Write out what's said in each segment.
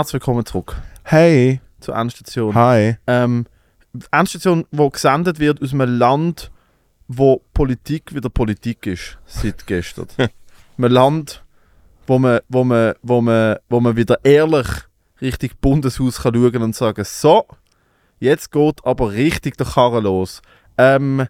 Herzlich willkommen zurück Hey. zur Endstation. Hi. Ähm, Endstation, die gesendet wird aus einem Land, wo Politik wieder Politik ist, seit gestern. einem Land, wo man, wo, man, wo, man, wo man wieder ehrlich Richtung Bundeshaus kann schauen und sagen, so, jetzt geht aber richtig der Karren los. Ähm,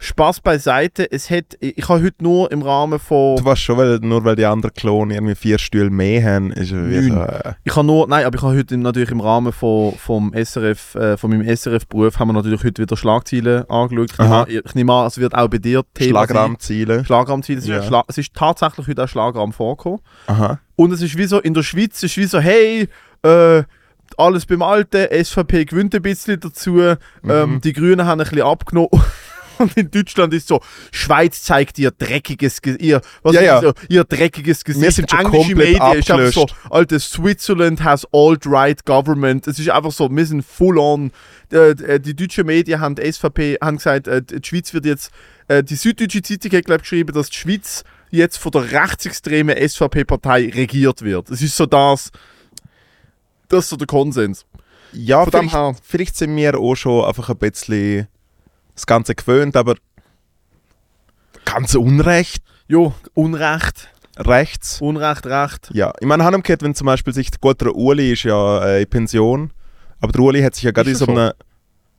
Spaß beiseite, es hat, ich habe heute nur im Rahmen von... Du weißt schon, weil, nur weil die anderen Klone irgendwie vier Stühle mehr haben, ist es so, äh, Ich habe nur, nein, aber ich habe heute natürlich im Rahmen von, vom SRF, äh, von meinem SRF-Beruf, haben wir natürlich heute wieder Schlagzeilen angeschaut. Ich nehme, Aha. ich nehme an, es wird auch bei dir Thema. Schlagrammziele. Schlagrammziele. Es, ist Ja. ein Schla es ist tatsächlich heute auch Schlagramm vorgekommen. Aha. Und es ist wie so, in der Schweiz es ist wie so, hey, äh, alles beim Alten, SVP gewinnt ein bisschen dazu, ähm, Mhm. die Grünen haben ein bisschen abgenommen. Und in Deutschland ist so, Schweiz zeigt ihr dreckiges Gesicht, ihr, was Ja, ja. So, ihr dreckiges Gesicht. sind schon Englische komplett Medien einfach so. Alter, Switzerland has alt-right government. Es ist einfach so, wir sind full on. Äh, äh, die deutschen Medien haben die SVP, haben gesagt, äh, die Schweiz wird jetzt, die Süddeutsche Zeitung hat glaub, geschrieben, dass die Schweiz jetzt von der rechtsextremen SVP-Partei regiert wird. Es ist so das, das ist so der Konsens. Ja, vielleicht, vielleicht sind wir auch schon einfach ein bisschen das Ganze gewöhnt, aber ganz Unrecht, Jo, Unrecht, rechts. Unrecht, Recht. Ja, ich meine, haben wenn zum Beispiel sich, gut, der Uli ist ja äh, in Pension, aber der Uli hat sich ja gerade in so einem,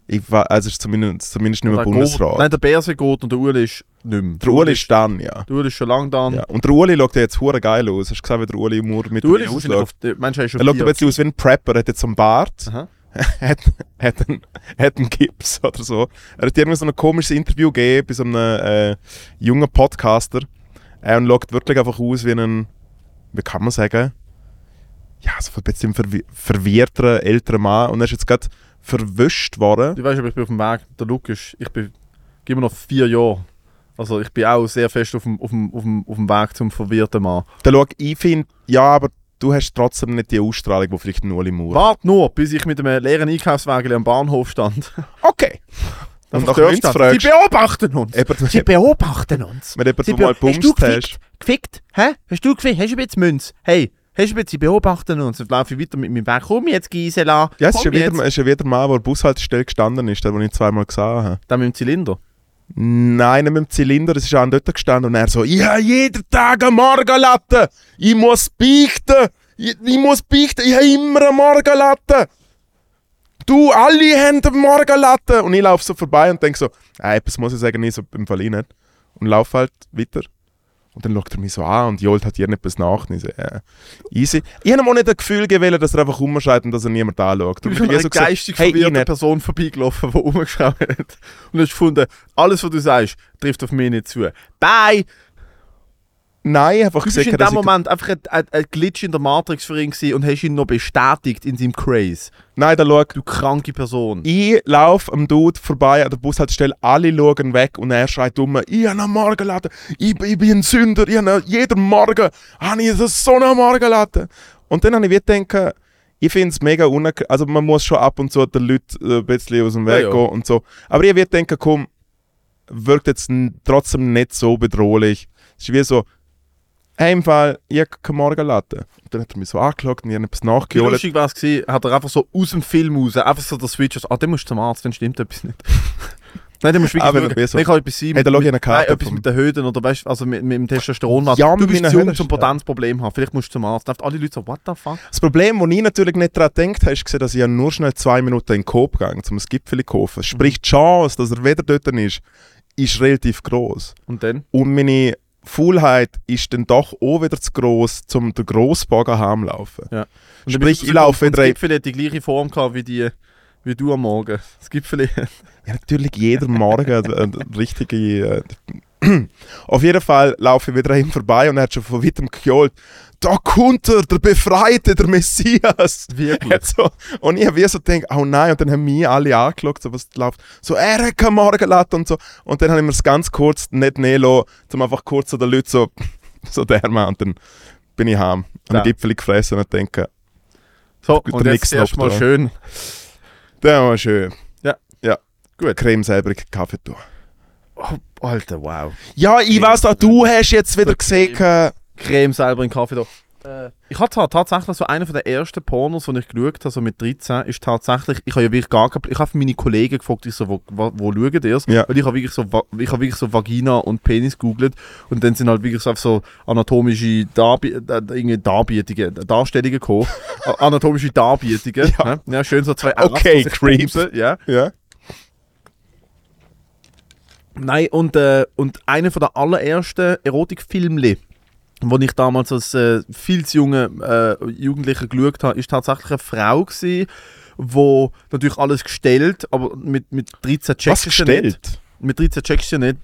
ich weiß, also ist zumindest, zumindest nicht mehr Bundesrat. Geht, nein, der Berse geht und der Uli ist nicht mehr. der Uli ist dann, ja. Der Uli ist schon lange da. ja. Und der Uli schaut ja jetzt hure geil aus. Hast du gesehen, wie der Uli Mur mit Der Uli Mensch, er schaut ein bisschen aus wie ein Prepper, er hat jetzt so einen Bart, Aha. hat, hat, einen, hat einen Gips oder so. Er hat irgendwie so ein komisches Interview gegeben bei so einem äh, jungen Podcaster äh, und schaut wirklich einfach aus wie ein, wie kann man sagen, ja, so ein bisschen verwi verwirrter älterer Mann und er ist jetzt gerade verwischt worden. Du weißt, aber ich bin auf dem Weg. Der Lukas, ich bin, gib mir noch vier Jahre. Also ich bin auch sehr fest auf dem, auf dem, auf dem, auf dem Weg zum verwirrten Mann. Da schau, ich finde, ja, aber du hast trotzdem nicht die Ausstrahlung, die vielleicht ein Uli Maurer Warte nur, bis ich mit einem leeren Einkaufswagen am Bahnhof stand. Okay. Und nach Münz fragst, Sie beobachten uns! eben, Sie beobachten uns! wenn jemand so mal du bumst hast. gefickt? Gefickt? Hä? Hast du gefickt? Hast du bisschen Münz? Hey, hast du bisschen, sie beobachten uns. Dann laufe ich weiter mit meinem Weg. Komm jetzt, Gisela. Ja, es ist ja jetzt. wieder, wieder ein Mann, der an der Bushaltestelle gestanden ist, den ich zweimal gesehen habe. Da mit dem Zylinder. Nein, mit dem Zylinder, es ist auch dort gestanden und er so, ich habe jeden Tag eine Morgenlatte, ich muss beichten, ich, ich muss beichten, ich habe immer eine Morgenlatte. Du, alle haben eine Morgenlatte. Und ich laufe so vorbei und denke so, äh, etwas muss ich sagen, ich so im Fall nicht. Und laufe halt weiter. Und dann schaut er mich so an und jolt hat ihr etwas nach. Und ich so, äh, easy. Ich habe ihm auch nicht das Gefühl gewählt, dass er einfach umschreit und dass er niemand anschaut. Du Und bist an ich einer so geistig hey, ich verwirrten nicht. Person vorbeigelaufen, die rumgeschaut hat. Und hast gefunden, alles, was du sagst, trifft auf mich nicht zu. Bye! Nein, einfach Du bist gesagt, in dem Moment einfach ein, ein, ein Glitch in der Matrix für ihn und hast ihn noch bestätigt in seinem Craze. Nein, da schau, Du kranke Person. Ich laufe am Dude vorbei an der Bushaltestelle, alle schauen weg und er schreit um, ich habe eine Morgenlatte, ich, ich bin ein Sünder, ich habe jeden Morgen habe ich so eine Morgenlatte. Und dann habe ich wieder gedacht, ich finde es mega unangenehm, also man muss schon ab und zu den Leuten äh, ein bisschen aus dem Weg Ja, ja. gehen und so. Aber ich würde denken, komm, wirkt jetzt trotzdem nicht so bedrohlich. Es ist wie so, hey, im Fall, ich habe keine Morgenlatte. Und dann hat er mich so angeschaut und ich habe etwas Wie nachgeholt. lustig war es gewesen, hat er einfach so aus dem Film raus, einfach so der Switch, ah, dann musst du zum Arzt, dann stimmt etwas nicht. Nein, musst du Ah, wenn wirklich er schauen. so- Dann kann etwas sein. Hey, da ich eine Nein, etwas mit den Höden oder weißt, also mit, mit dem Testosteron. Ja, du mit bist zu jung zum. Potenzproblem haben. Vielleicht musst du zum Arzt. Dann alle Leute so, what the fuck? Das Problem, das ich natürlich nicht daran gedacht habe, ist, dass ich ja nur schnell zwei Minuten in den Coop gegangen um ein Gipfel zu kaufen. Sprich, die Chance, dass er wieder dort ist, ist relativ groß. Und dann? Und meine Faulheit ist dann doch auch wieder zu gross, um den Grossbogen heimlaufen. Ja. Und Sprich, ich laufe wieder- Das Gipfel hat die gleiche Form gehabt wie, die, wie du am Morgen. Das Gipfel. Ja, natürlich jeder Morgen eine, richtige. Äh, auf jeden Fall laufe ich wieder an ihm vorbei und er hat schon von weitem gejohlt: Da kommt er, der Befreite, der Messias. Wirklich. So, und ich habe wie so gedacht, oh nein, und dann haben mich alle angeschaut, so was läuft. So, er hat keine Morgenlatte und so. Und dann habe ich mir es ganz kurz nicht nehmen lassen, um einfach kurz so den Leuten so, so der Mann. Und dann bin ich heim, Ja. einen Gipfel gefressen und denke, So, und Nix jetzt erstmal schön. der war schön. Ja. Ja. Gut. Creme selber Kaffee tun. Oh, Alter, wow. Ja, ich weiß auch, du hast jetzt wieder gesehen, äh, Creme selber in den Kaffee da. Äh, ich habe zwar tatsächlich so einer der ersten Pornos, die ich geschaut habe, so mit 13, ist tatsächlich, ich habe ja wirklich gar keine, ich habe meine Kollegen gefragt, ich so, wo, wo, wo schauen die es? Ja. Weil ich habe wirklich so, ich habe wirklich so Vagina und Penis googelt und dann sind halt wirklich so, auf so anatomische Darbi äh, irgendwie Darbietungen, Darstellungen gekommen. Anatomische Darbietungen. Ja. Ja. ja, schön so zwei Okay, die sich Creeps. Ja. Ja. Nein, und, äh, und einer von der allerersten Erotikfilmli, wo ich damals als äh, viel zu junge äh, Jugendlicher geschaut habe, ist tatsächlich eine Frau gewesen, wo natürlich alles gestellt, aber mit, mit 13 Was checkst du ja nicht. gestellt? Mit 13 checkst du ja nicht.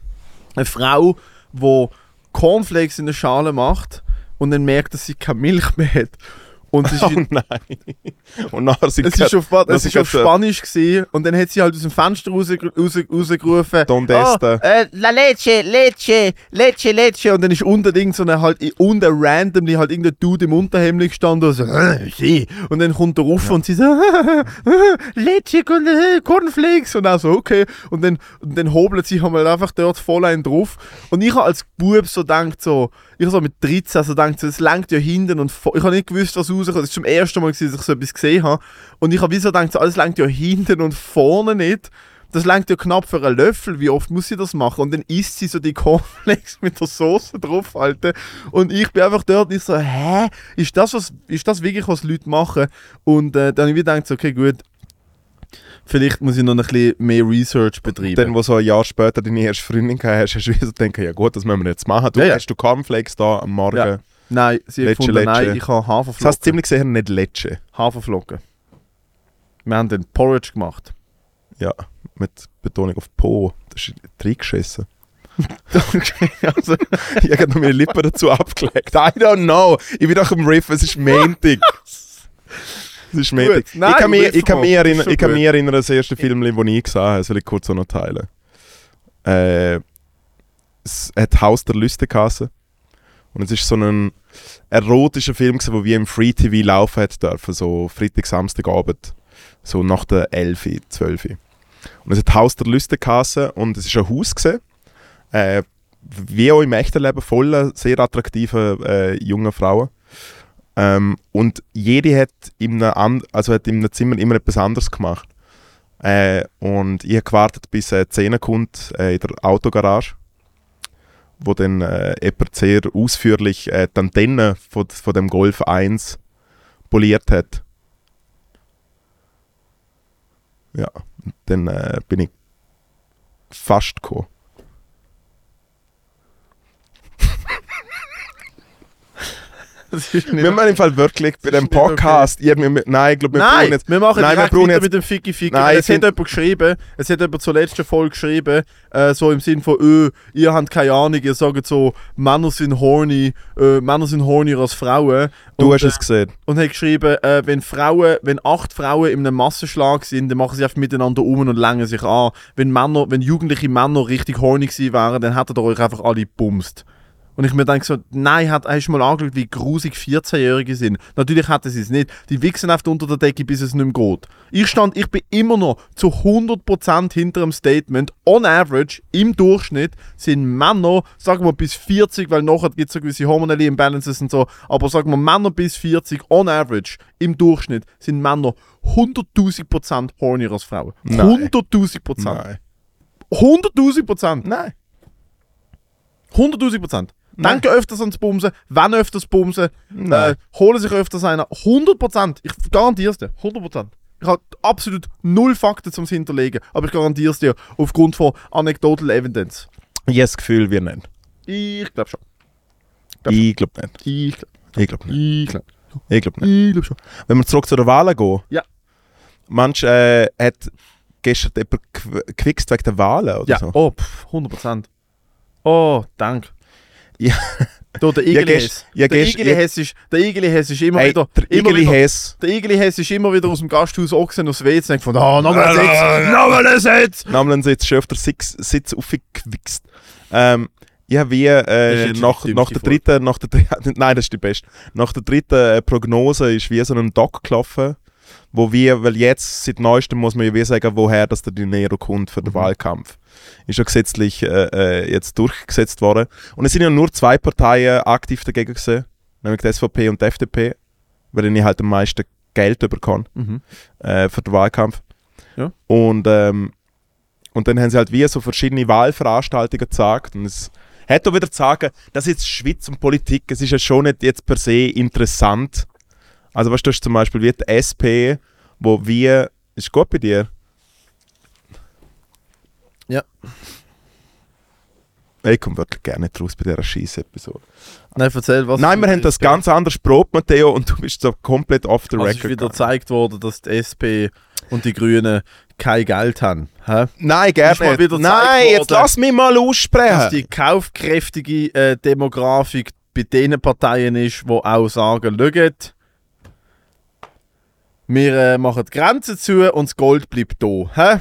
Eine Frau, die Cornflakes in der Schale macht und dann merkt, dass sie keine Milch mehr hat. Und ist, Oh nein. Und nachher sind es ist auf, es ist auf Spanisch gewesen, und dann hat sie halt aus dem Fenster raus, raus, rausgerufen. Donde «Oh, esta?» äh, La Leche, Leche, Leche, Leche. Und dann ist unter irgend so eine halt unter randomly halt irgendein Dude im Unterhemd gestanden und so «Äh, sie. Und dann kommt er rauf und sie so Leche, äh, Cornflakes. Und auch so okay. Und dann, und dann hobelt sie halt einfach dort voll einen drauf. Und ich habe als Bub so gedacht so ich so mit 13 so gedacht so es langt ja hinten und ich habe nicht gewusst was rauskommt das ist zum ersten Mal dass ich so etwas gesehen habe und ich habe wie so gedacht alles langt ja hinten und vorne nicht das langt ja knapp für einen Löffel, wie oft muss sie das machen? Und dann isst sie so die Cornflakes mit der Soße drauf, Alter. Und ich bin einfach dort nicht so, hä? Ist das, was, ist das wirklich, was Leute machen? Und äh, dann habe ich gedacht, okay, gut, vielleicht muss ich noch ein bisschen mehr Research betreiben. Dann, wo so ein Jahr später deine erste Freundin gehabt hast, hast du wieder gedacht, ja gut, das müssen wir jetzt machen. Du, Ja, ja. Hast du Cornflakes da am Morgen? Ja. Nein, sie hat Lecce, gefunden, nein, Lecce. ich habe Das Haferflocken. heißt ziemlich sicher nicht Lecce. Haferflocken. Wir haben den Porridge gemacht. Ja, mit Betonung auf Po. Das ist reingeschissen. also, ich habe noch meine Lippen dazu abgelegt. I don't know. Ich bin doch im Riff, es ist Montag. Es ist Montag. Nein, ich kann mich, ich kann mich erinnern, ich kann mich erinnern, das erste Film, das ich gesehen habe, das will ich kurz auch noch teilen. Äh, es hat Haus der Lüste geheißen. Und es ist so ein erotischer Film, der wie im Free TV laufen hat dürfen, so Freitag, Samstagabend, so nach der 11, 12. Und es hat Haus der Lüste geheißen und es ist ein Haus gewesen, äh, wie auch im echten Leben voller sehr attraktiver äh, junger Frauen. Ähm, und jede hat in einem, also hat in einem Zimmer immer etwas anderes gemacht. Äh, und ich habe gewartet, bis eine Szene kommt äh, in der Autogarage, wo dann äh, jemand sehr ausführlich äh, die Antenne von, von dem Golf 1 poliert hat. Ja, dann äh, bin ich fast gekommen. das ist nicht Wir machen im Fall wirklich bei dem nicht okay. Podcast, ja, wir, nein, ich glaube, wir brauchen Nein, jetzt wir machen Nein, wir brauchen jetzt- mit dem Ficky Ficky. Nein, es hat jemand geschrieben, es hat jemand zur letzten Folge geschrieben, äh, so im Sinn von, öh, ihr habt keine Ahnung, ihr sagt so, Männer sind horny, äh, Männer sind hornier als Frauen. Du und, hast es gesehen. und hat geschrieben, äh, wenn Frauen, wenn acht Frauen in einem Massenschlag sind, dann machen sie einfach miteinander um und langen sich an. Wenn Männer, wenn jugendliche Männer richtig horny gewesen wären, dann hättet ihr euch einfach alle bumst. Und ich mir denke so, nein, hat, hast du mal angeschaut, wie grusig 14-Jährige sind? Natürlich hätten sie es nicht. Die wichsen einfach unter der Decke, bis es nicht mehr geht. Ich stand, ich bin immer noch zu 100% hinter dem Statement. On average, im Durchschnitt, sind Männer, sagen wir bis 40, weil nachher gibt es so gewisse hormonelle Imbalances und so, aber sagen wir Männer bis 40, on average, im Durchschnitt, sind Männer 100.000% hornier als Frauen. Nein. 100.000%. Nein. 100.000%. Nein. 100.000 Prozent. Nein. Denken öfters ans Bumsen, wenn öfters Bumsen, äh, holen sich öfters einer. 100 Prozent. Ich garantiere es dir. 100 Prozent. Ich habe absolut null Fakten zum Hinterlegen, aber ich garantiere es dir aufgrund von anecdotal evidence. Das Gefühl, wir nicht. Ich glaube schon. Ich glaube nicht. Ich glaube Ich glaube nicht. ich glaub, glaube nicht. ich glaub schon. Wenn wir zurück zu der Wahl gehen. Ja. Manch äh, hat gestern jemand gew- gewichst wegen der Wahlen oder Ja, so. oh, pff, 100 Prozent. Oh, danke. Ja. Der Ja, Igeli gest- Hess. ja, Der gest- Igeli ja- Hess ist, der Igeli Hess ist immer Hey, wieder, der immer Igeli wieder, Hess. der Igeli Hess ist immer wieder aus dem Gasthaus Ochsen aufs WC und von, ah, nochmal ein Sitz, nochmal ein Sitz. Namen sie jetzt schon auf der Sitz, Sitz aufgewichst. Ähm, ja, wie äh, nach, nach der dritten, nach der dritten, nein, das ist die beste. Nach der dritten äh, Prognose ist wie so ein Doc gelaufen, wo wir, weil jetzt seit neuestem muss man ja wie sagen, woher dass der Dinero kommt für den Mhm. Wahlkampf. Ist ja gesetzlich äh, äh, jetzt durchgesetzt worden. Und es sind ja nur zwei Parteien aktiv dagegen gewesen, nämlich die SVP und die FDP, weil ich halt am meisten Geld bekomme Mhm. äh, für den Wahlkampf. Ja. Und, ähm, und dann haben sie halt wie so verschiedene Wahlveranstaltungen gezeigt. Und es hat auch wieder zu sagen, dass jetzt Schweiz und Politik, es ist ja schon nicht jetzt per se interessant. Also weißt du, hast zum Beispiel wie die SP, wo wir, ist gut bei dir? Ja. Ich komme wirklich gerne nicht raus bei dieser Scheiß-Episode. Nein, erzähl, was... Nein, wir haben das ganz anders probt, Matteo, und du bist so komplett off the Also record. ist wieder gezeigt worden, dass die SP und die Grünen kein Geld haben. Hä? Nein, gerne nicht. Nein, jetzt worden, lass mich mal Dass aussprechen. die kaufkräftige äh, Demografik bei den Parteien ist, die auch sagen, schaut, wir äh, machen die Grenzen zu und das Gold bleibt da. Hä?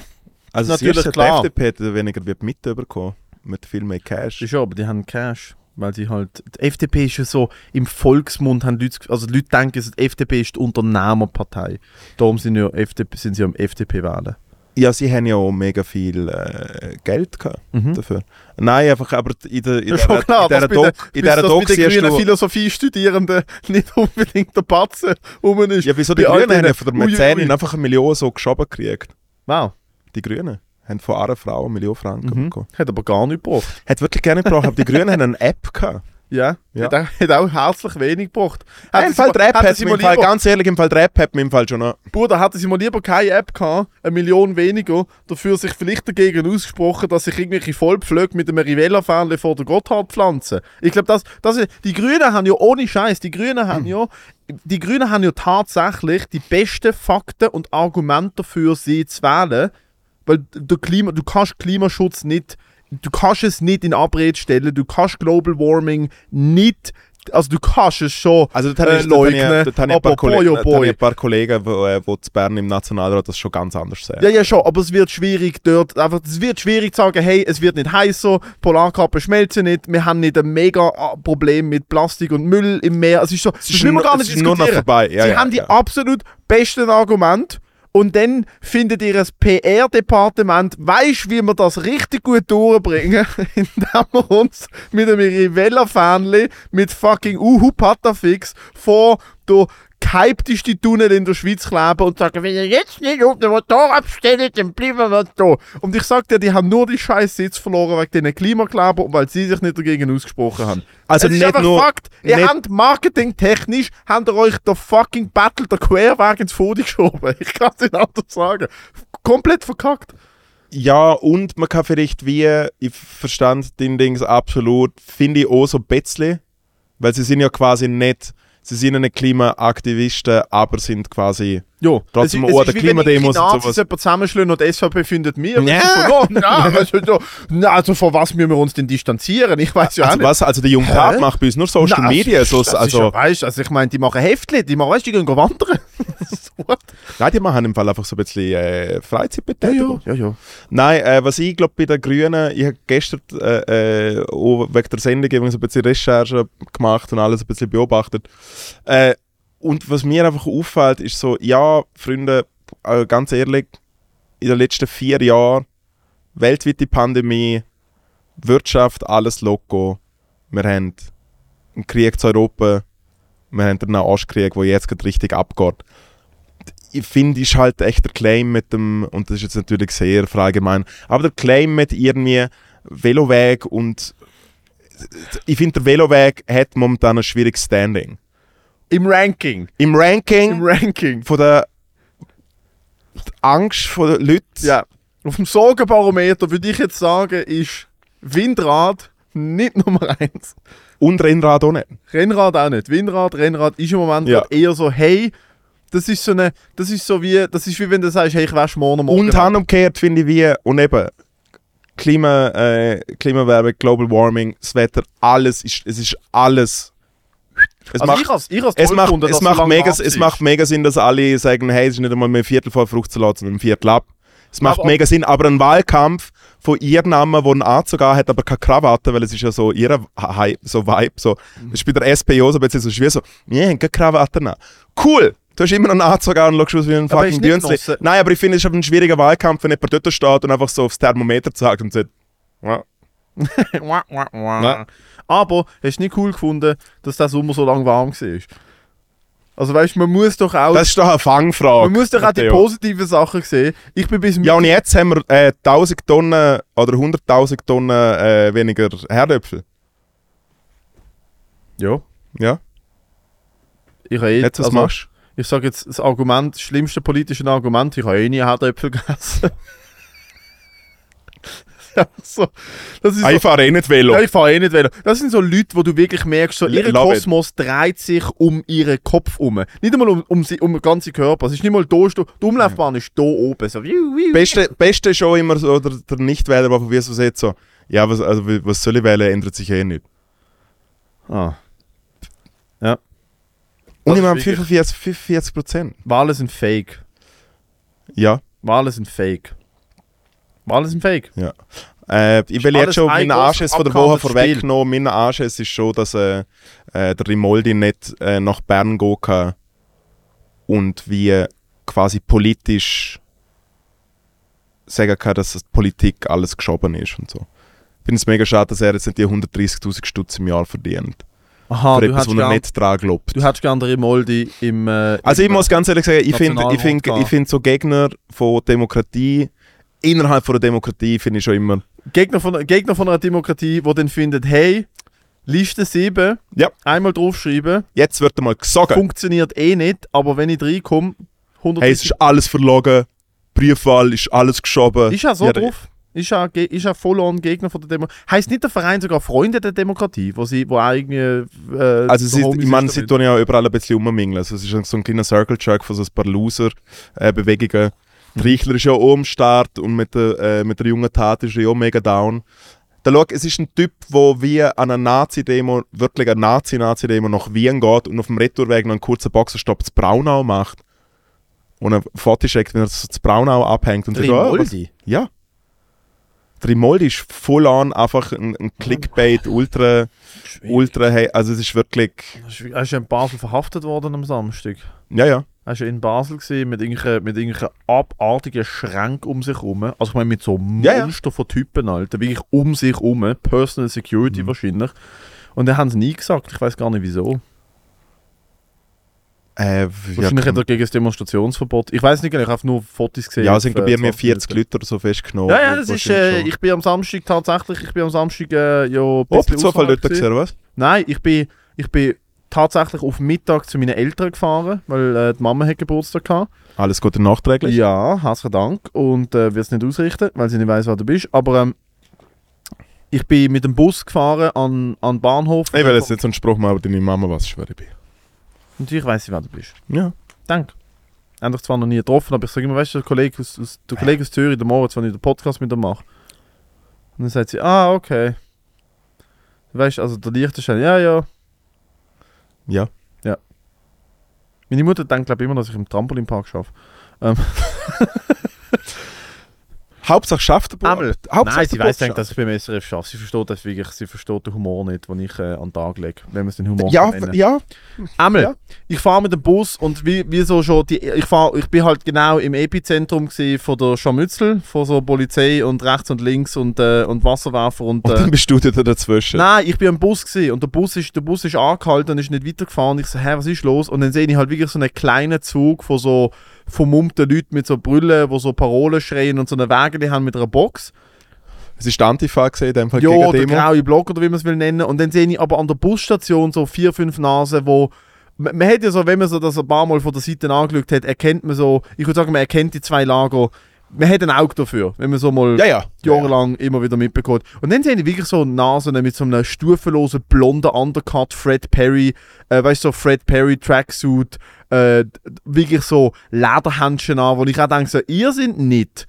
Also Natürlich du, klar. Die FDP hat weniger wird mitbekommen. Mit viel mehr Cash. Ist ja, aber die haben Cash. Weil sie halt. Die FDP ist ja so, im Volksmund haben Leute, also die Leute denken, die FDP ist die Unternehmerpartei. Darum sind, ja FDP, sind sie am FDP wählen. Ja, sie haben ja auch mega viel äh, Geld gehabt Mhm. dafür. Nein, einfach, aber in der in Ja, der, klar, in der Doc, in der Doc siehst grünen du... Philosophie-Studierenden nicht unbedingt der Batzen rum ist. Ja, wieso die Grünen haben von der Mäzenin einfach eine Million so geschoben gekriegt. Wow. Die Grünen haben von einer Frau eine Million Franken Mhm. bekommen. Hat aber gar nicht gebracht. Hat wirklich gerne gebraucht, aber die Grünen haben eine App gehabt. Ja, Ja. Hat, auch, hat auch herzlich wenig gebracht. Hätten Im Fall hätten hat im Fall, ganz ehrlich, im Fall der App hat im Fall schon noch... Bruder, hätten sie mal lieber keine App gehabt, eine Million weniger, dafür sich vielleicht dagegen ausgesprochen, dass sich irgendwelche Vollpflöcke mit einem Rivella-Fähnchen vor der Gotthard pflanzen. Ich glaube, das, das ist, die Grünen haben ja ohne Scheiß, die Grünen haben ja, die Grünen haben ja tatsächlich die besten Fakten und Argumente dafür, sie zu wählen, weil der Klima, du kannst Klimaschutz nicht, du kannst es nicht in Abrede stellen, du kannst Global Warming nicht, also du kannst es schon Also dort äh, ich, leugnen, dort habe ich, ein paar aber boy, Kollegen, oh habe ich boy. ein paar Kollegen, die, äh, die zu Bern im Nationalrat das schon ganz anders sehen. Ja, ja, schon, aber es wird schwierig dort. Einfach, es wird schwierig zu sagen, hey, es wird nicht heißer, Polarkappen schmelzen nicht, wir haben nicht ein mega ah, Problem mit Plastik und Müll im Meer. Es ist so, das ist müssen wir gar es nicht ist nur noch diskutieren. vorbei. Ja, Sie ja, haben die ja. absolut besten Argumente und dann findet ihr ein PR-Departement, weißt wie wir das richtig gut durchbringen, indem wir uns mit einem Rivella-Fähnchen mit fucking Uhu Patafix vor der gehypteste Tunnel in der Schweiz kleben und sagen, wenn ihr jetzt nicht auf den Motor abstellt, dann bleiben wir da. Und ich sag dir, die haben nur die scheiß Sitz verloren wegen diesen Klimakleber und weil sie sich nicht dagegen ausgesprochen haben. Also es ist nicht einfach nur- Fakt. Ihr nicht- habt marketingtechnisch, habt ihr euch der fucking Battle der Querweg ins Fodi geschoben. Ich kann es nicht anders sagen. Komplett verkackt. Ja, und man kann vielleicht wie, ich verstand den Dings absolut, finde ich auch so ein bisschen, weil sie sind ja quasi nicht, sie sind nicht Klimaaktivisten, aber sind quasi Ja, Trotzdem es, es der wie wenn Klimademos und sowas. jemanden zusammenschlagen und die SVP findet mir. Ja. So, na, also, also von was müssen wir uns denn distanzieren? Ich weiß ja auch Also nicht. was, also der junge Tat macht bei uns nur Social Na, Media, so, das ist also, ja, weißt, also ich meine, die machen Heftchen, die machen, weißt, die gehen wandern. What? nein, die machen im Fall einfach so ein bisschen äh, Freizeitbetätigung. ja, ja. Nein, äh, was ich glaube bei den Grünen, ich habe gestern äh, äh, auch wegen der Sendung so ein bisschen Recherche gemacht und alles ein bisschen beobachtet. Äh, und was mir einfach auffällt, ist so, ja, Freunde, äh, ganz ehrlich, in den letzten vier Jahren, weltweite Pandemie, Wirtschaft, alles loco. Wir haben einen Krieg zu Europa, wir haben den Nahostkrieg, der jetzt gerade richtig abgeht finde, ist halt echt der Claim mit dem, und das ist jetzt natürlich sehr allgemein, aber der Claim mit irgendwie Veloweg und ich finde, der Veloweg hat momentan ein schwieriges Standing. Im Ranking. Im Ranking Im Ranking. von der Angst von den Leuten. Ja. Auf dem Sorgenbarometer würde ich jetzt sagen, ist Windrad nicht Nummer eins. Und Rennrad auch nicht. Rennrad auch nicht. Windrad, Rennrad ist im Moment Ja. eher so, hey, das ist so eine, das ist so wie, das ist wie wenn du sagst, hey, ich wasche morgen morgen. Und handumgekehrt finde ich wie, und eben, Klima, äh, Klimawärme, Global Warming, das Wetter, alles ist, es ist alles. Es also macht, ich has, ich has es macht, gefunden, es, so macht lange mega, es ist. macht mega Sinn, dass alle sagen, hey, es ist nicht einmal mehr ein Viertel vor Fruchtsalat, sondern ein Viertel ab. Es macht Aber- mega Sinn, aber ein Wahlkampf von Namen, der einen Anzug hat, aber keine Krawatte, weil es ist ja so ihr Hype, so Vibe, so. Das ist bei der SPO so ein bisschen so schwer, so, wir haben keine Krawatte. Cool! Du hast immer noch einen Anzug an und schaust aus wie ein fucking Dünstli. Nein, aber ich finde, es ist ein schwieriger Wahlkampf, wenn jemand dort steht und einfach so aufs Thermometer zeigt und sagt, ja, wah. Aber hast du nicht cool gefunden, dass der Sommer so lange warm war? Also weißt du, man muss doch auch, Das ist doch eine Fangfrage. man muss doch auch die positiven Sachen sehen. Ich bin bis Ja, und jetzt haben wir äh, 1000 Tonnen oder 100.000 Tonnen äh, weniger Herdöpfel. ja. Ja, Ich eh, jetzt was also, machst ich sage jetzt das Argument, das schlimmste politische Argument, ich habe eh nie Herdäpfel gegessen. ja, so, das ist du? so, Ich fahre eh nicht Velo. Ja, ich fahre eh nicht Velo. Das sind so Leute, wo du wirklich merkst, so, ihr Love it. Kosmos dreht sich um ihren Kopf um. Nicht einmal um, um, um den ganzen Körper. Es ist nicht mal da, die Umlaufbahn ist da oben. So. Beste, beste ist immer so, der, der Nichtwähler, der wie so sagt, so, ja, was, also, was soll ich wählen, ändert sich eh nicht. Ah. Und ich wirklich- 45, 45 Prozent. Wahlen sind fake. Ja. Wahlen sind fake. Wahlen sind fake. Äh, ich will jetzt schon ein meinen Anschiss von der Woche vorwegnehmen. Mein Anschiss ist schon, dass äh, äh, der Rimoldi nicht äh, nach Bern gehen kann und wie quasi politisch sagen kann, dass die Politik alles geschoben ist und so. Ich finde es mega schade, dass er jetzt nicht die 130'000 Stutz im Jahr verdient. Aha, für du etwas, wo er nicht dran glaubt. du hättest gern den Rimoldi im... Äh, Also ich im, muss ganz ehrlich sagen, ich finde ich find, ich find so Gegner von Demokratie, innerhalb von der Demokratie finde ich schon immer, Gegner, von, Gegner von einer Demokratie, die dann findet, hey, Liste 7, Ja. einmal draufschreiben, jetzt wird einmal gesagt, funktioniert eh nicht, aber wenn ich reinkomme, 100 hey, es ist alles verlogen, Briefwahl ist alles geschoben. Ist ja so Ja, drauf. Ist ja, ist ja voll on Gegner von der Demokratie. Heißt nicht der Verein sogar Freunde der Demokratie, wo sie, wo auch irgendwie. Äh, Also Homies ich meine, sie tun ja überall ein bisschen rummingeln. Also es ist so ein kleiner Circle-Jerk von so ein paar Loser-Bewegungen. Der Reichler ist ja auch am Start und mit der, äh, mit der jungen Tat ist er ja auch mega down. Da schau, es ist ein Typ, der wie an einer Nazi-Demo, wirklich eine Nazi-Nazi-Demo nach Wien geht und auf dem Retourweg noch einen kurzen Boxenstopp zu Braunau macht. Und ein Foto schickt, wenn er so zu Braunau abhängt. Und so, ah, was-. Ja. Der Rimoldi ist full on einfach ein, ein Clickbait, ultra, ultra, hey, also es ist wirklich, Er ist ja in Basel verhaftet worden am Samstag. ja, ja. Er war ja in Basel gewesen, mit irgendwelchen, mit irgendwelchen abartigen Schränken um sich herum. Also ich meine mit so Ja, ja. Monster von Typen, Alter. Wirklich um sich herum. Personal Security Mhm. wahrscheinlich. Und dann haben sie nie gesagt. Ich weiß gar nicht wieso. Äh, ja, Wahrscheinlich hat kann- er gegen das Demonstrationsverbot. Ich weiß nicht genau, ich habe nur Fotos gesehen. ja, es sind glaube ich mir 20 40 Minuten. Leute oder so festgenommen. Ja, ja, das ist, äh, ich bin am Samstag tatsächlich, ich bin am Samstag äh, ja Oh, Zufall gewesen. gesehen, oder was? Nein, ich bin, ich bin tatsächlich auf Mittag zu meinen Eltern gefahren, weil äh, die Mama hat Geburtstag gehabt. Alles Gute nachträglich. Ja, herzlichen Dank und äh, wird es nicht ausrichten, weil sie nicht weiß, wer du bist. Aber ähm, ich bin mit dem Bus gefahren an, an den Bahnhof. Ich will jetzt nicht so einen Spruch machen, aber deine Mama schon, wer ich bin. Natürlich weiß sie, wer du bist. Ja. Danke. Ich habe dich zwar noch nie getroffen, aber ich sage immer, weißt du, der Kollege aus, aus, der Kollege aus Zürich, der Moritz, wenn ich den Podcast mit ihm mache. Und dann sagt sie, ah, okay. Weißt du, also der Lichtenstein, ja, ja. Ja. Meine Mutter denkt, glaube ich, immer, dass ich im Trampolinpark arbeite. Ähm, Hauptsache schafft der Bub. Nein, sie weiß denkt, dass ich beim SRF schaffe. Sie versteht das wirklich, sie versteht den Humor nicht, den ich äh, an den Tag lege, wenn man es den Humor Ja, nennen. ja. Einmal, Ja. ich fahre mit dem Bus und wie, wie so schon, die, ich, fahr, ich bin halt genau im Epizentrum von der Scharmützel, von so Polizei und rechts und links und, äh, und Wasserwerfer und... Und Äh, dann bist du da dazwischen. Nein, ich bin am Bus gewesen und der Bus ist, der Bus ist angehalten und ist nicht weitergefahren. Ich so, hä, was ist los? Und dann sehe ich halt wirklich so einen kleinen Zug von so vermummten Leuten mit so Brüllen, die so Parolen schreien und so eine Wägele haben mit einer Box. Es ist die Antifa gesehen, in dem Fall Ja, der graue Block oder wie man es will nennen. Und dann sehe ich aber an der Busstation so vier, fünf Nasen, wo. Man, man hat ja so, wenn man so das ein paar Mal von der Seite angeschaut hat, erkennt man so, ich würde sagen, man erkennt die zwei Lager. Man hat ein Auge dafür, wenn man so mal Ja, ja. jahrelang immer wieder mitbekommt. Und dann sehe ich wirklich so Nasen mit so einem stufenlosen blonden Undercut, Fred Perry, äh, weißt du, so Fred Perry Tracksuit, äh, wirklich so Lederhändchen an, wo ich auch denke, so, ihr seid nicht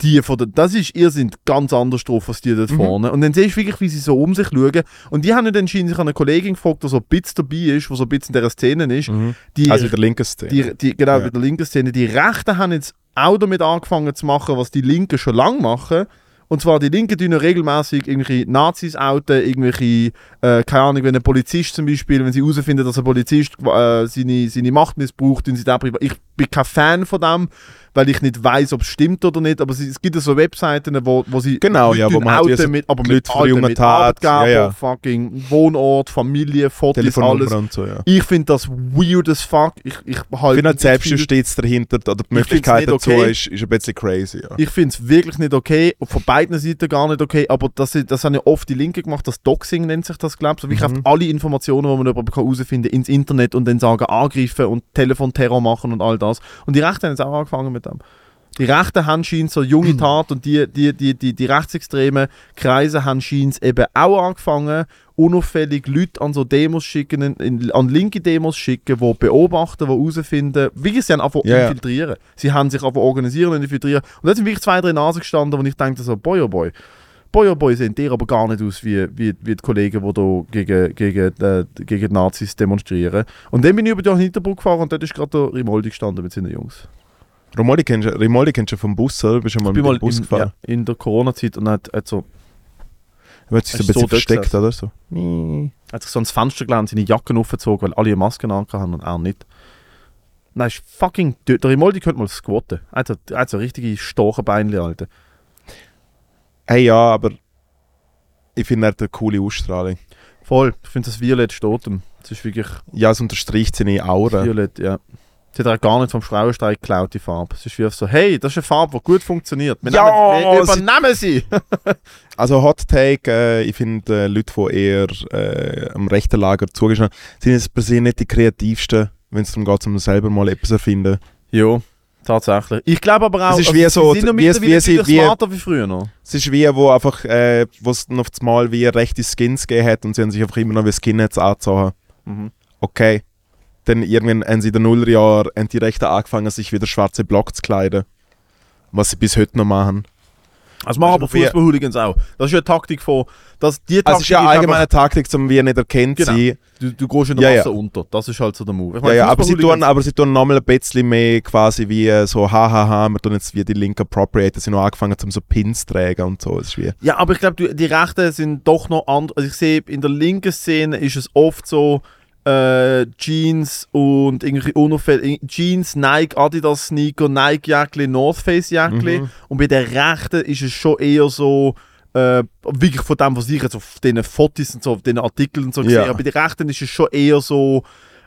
die von der, das ist, ihr sind ganz anders drauf als die dort Mhm. vorne. Und dann siehst du wirklich, wie sie so um sich schauen. Und die haben dann entschieden, sich an eine Kollegin gefragt, die so ein bisschen dabei ist, die so ein bisschen in dieser Szene ist. Mhm. Die, Also in der linken Szene. die, die, genau, Ja. bei der linken Szene. Die Rechten haben jetzt auch damit angefangen zu machen, was die Linken schon lange machen. Und zwar die Linken tun regelmäßig irgendwelche Nazis outen, irgendwelche, äh, keine Ahnung, wenn ein Polizist zum Beispiel, wenn sie herausfinden, dass ein Polizist äh, seine, seine Macht missbraucht, tun sie den privat. Ich bin kein Fan von dem, weil ich nicht weiß, ob es stimmt oder nicht. Aber es, gibt ja so Webseiten, wo, wo sie Genau, ja, wo man halt mit, aber mit, junger mit Arbeitgeber, ja, ja. fucking Wohnort, Familie, Fotos, alles. Und so, ja. Ich finde das weird as fuck. Ich, ich Ich halt finde halt nicht viel- Selbstjustiz dahinter, oder die Möglichkeit dazu okay. ist, ist ein bisschen crazy, ja. Ich finde es wirklich nicht okay, von beiden Seiten gar nicht okay, aber das, das haben ja oft die Linke gemacht, das Doxing nennt sich das, glaube ich. So wie ich Mhm. alle Informationen, die man über kann herausfinden ins Internet und dann sagen, angreifen und Telefonterror machen und all das. Und die Rechten haben jetzt auch angefangen mit dem. Die Rechten haben scheint so junge Tat und die, die, die, die, die rechtsextremen Kreise haben scheint eben auch angefangen, unauffällig Leute an so Demos schicken, in, an linke Demos schicken, die beobachten, die herausfinden, wie sie haben einfach ja. infiltrieren. Sie haben sich einfach organisieren und infiltrieren. Und da sind wirklich zwei, drei Nasen gestanden, wo ich dachte so, boy oh boy. Boy oh boy sehen die aber gar nicht aus wie, wie, wie die Kollegen, die da gegen, gegen, äh, gegen die Nazis demonstrieren. Und dann bin ich über die Hinterbrücke gefahren und dort ist gerade der Rimoldi gestanden mit seinen Jungs. Romoldi kennst du Rimoldi kennst du vom Bus, oder? Bist du mal Ich bin mit dem Bus in, gefahren? ja, in der Corona-Zeit und hat, hat, so, Er hat sich so ein bisschen so versteckt, oder so? hat sich so ans Fenster gelehnt, seine Jacke aufgezogen, weil alle eine Maske haben und er nicht. Nein, ist fucking. Der Rimoldi könnte mal squatten. Er hat so, er hat so richtige Storchenbeinchen, Alter. Hey, ja, aber ich finde, er hat eine coole Ausstrahlung. Voll, ich finde das Violett steht ihm. Das ist wirklich Ja, es unterstreicht seine Aura. Violett, ja. Sie hat auch gar nicht vom Frauenstreik geklaut, die Farbe. Es ist wie so, hey, das ist eine Farbe, die gut funktioniert. Wir, Ja, nehmen, wir sie- übernehmen sie! Also Hot Take, äh, ich finde, äh, Leute, die eher äh, am rechten Lager zugestehen, sind jetzt per se nicht die kreativsten, wenn es darum geht, um selber mal etwas erfinden. jo, tatsächlich. Ich glaube aber auch, Es ist wie so- sie sind noch wie es- wie sie- wie- smarter wie früher noch. Es ist wie, wo einfach, äh, wo es auf das Mal wie rechte Skins gegeben hat und sie haben sich einfach immer noch wie Skinheads angezogen. Mhm. Okay. Dann irgendwann haben sie in den Nullerjahren haben die Rechten angefangen, sich wieder schwarze Block zu kleiden. Was sie bis heute noch machen. Also machen aber Also wie- Fußball-Hooligans auch. Das ist ja eine Taktik von, dass die Taktik Also ist ja ist allgemeine Taktik, zum wie nicht erkennt Genau. sie. du, du gehst in der Ja, Masse ja. unter. Das ist halt so der Move. Ich Ja, meine, ja, aber sie, tun, aber sie tun nochmal ein bisschen mehr quasi wie äh, so hahaha, wir tun jetzt wie die Linken appropriate, sie haben noch angefangen zum so Pins zu tragen und so. Ist wie, Ja, aber ich glaube, die, die Rechten sind doch noch anders. Also ich sehe, in der linken Szene ist es oft so äh, Jeans und irgendwelche unauffällig Jeans, Nike, Adidas Sneaker, Nike Jäckli, North Face Jäckli. Mhm. Und bei den Rechten ist es schon eher so äh, wirklich von dem, was ich jetzt auf den Fotos und so, auf den Artikeln und so gesehen Ja. habe. Bei den Rechten ist es schon eher so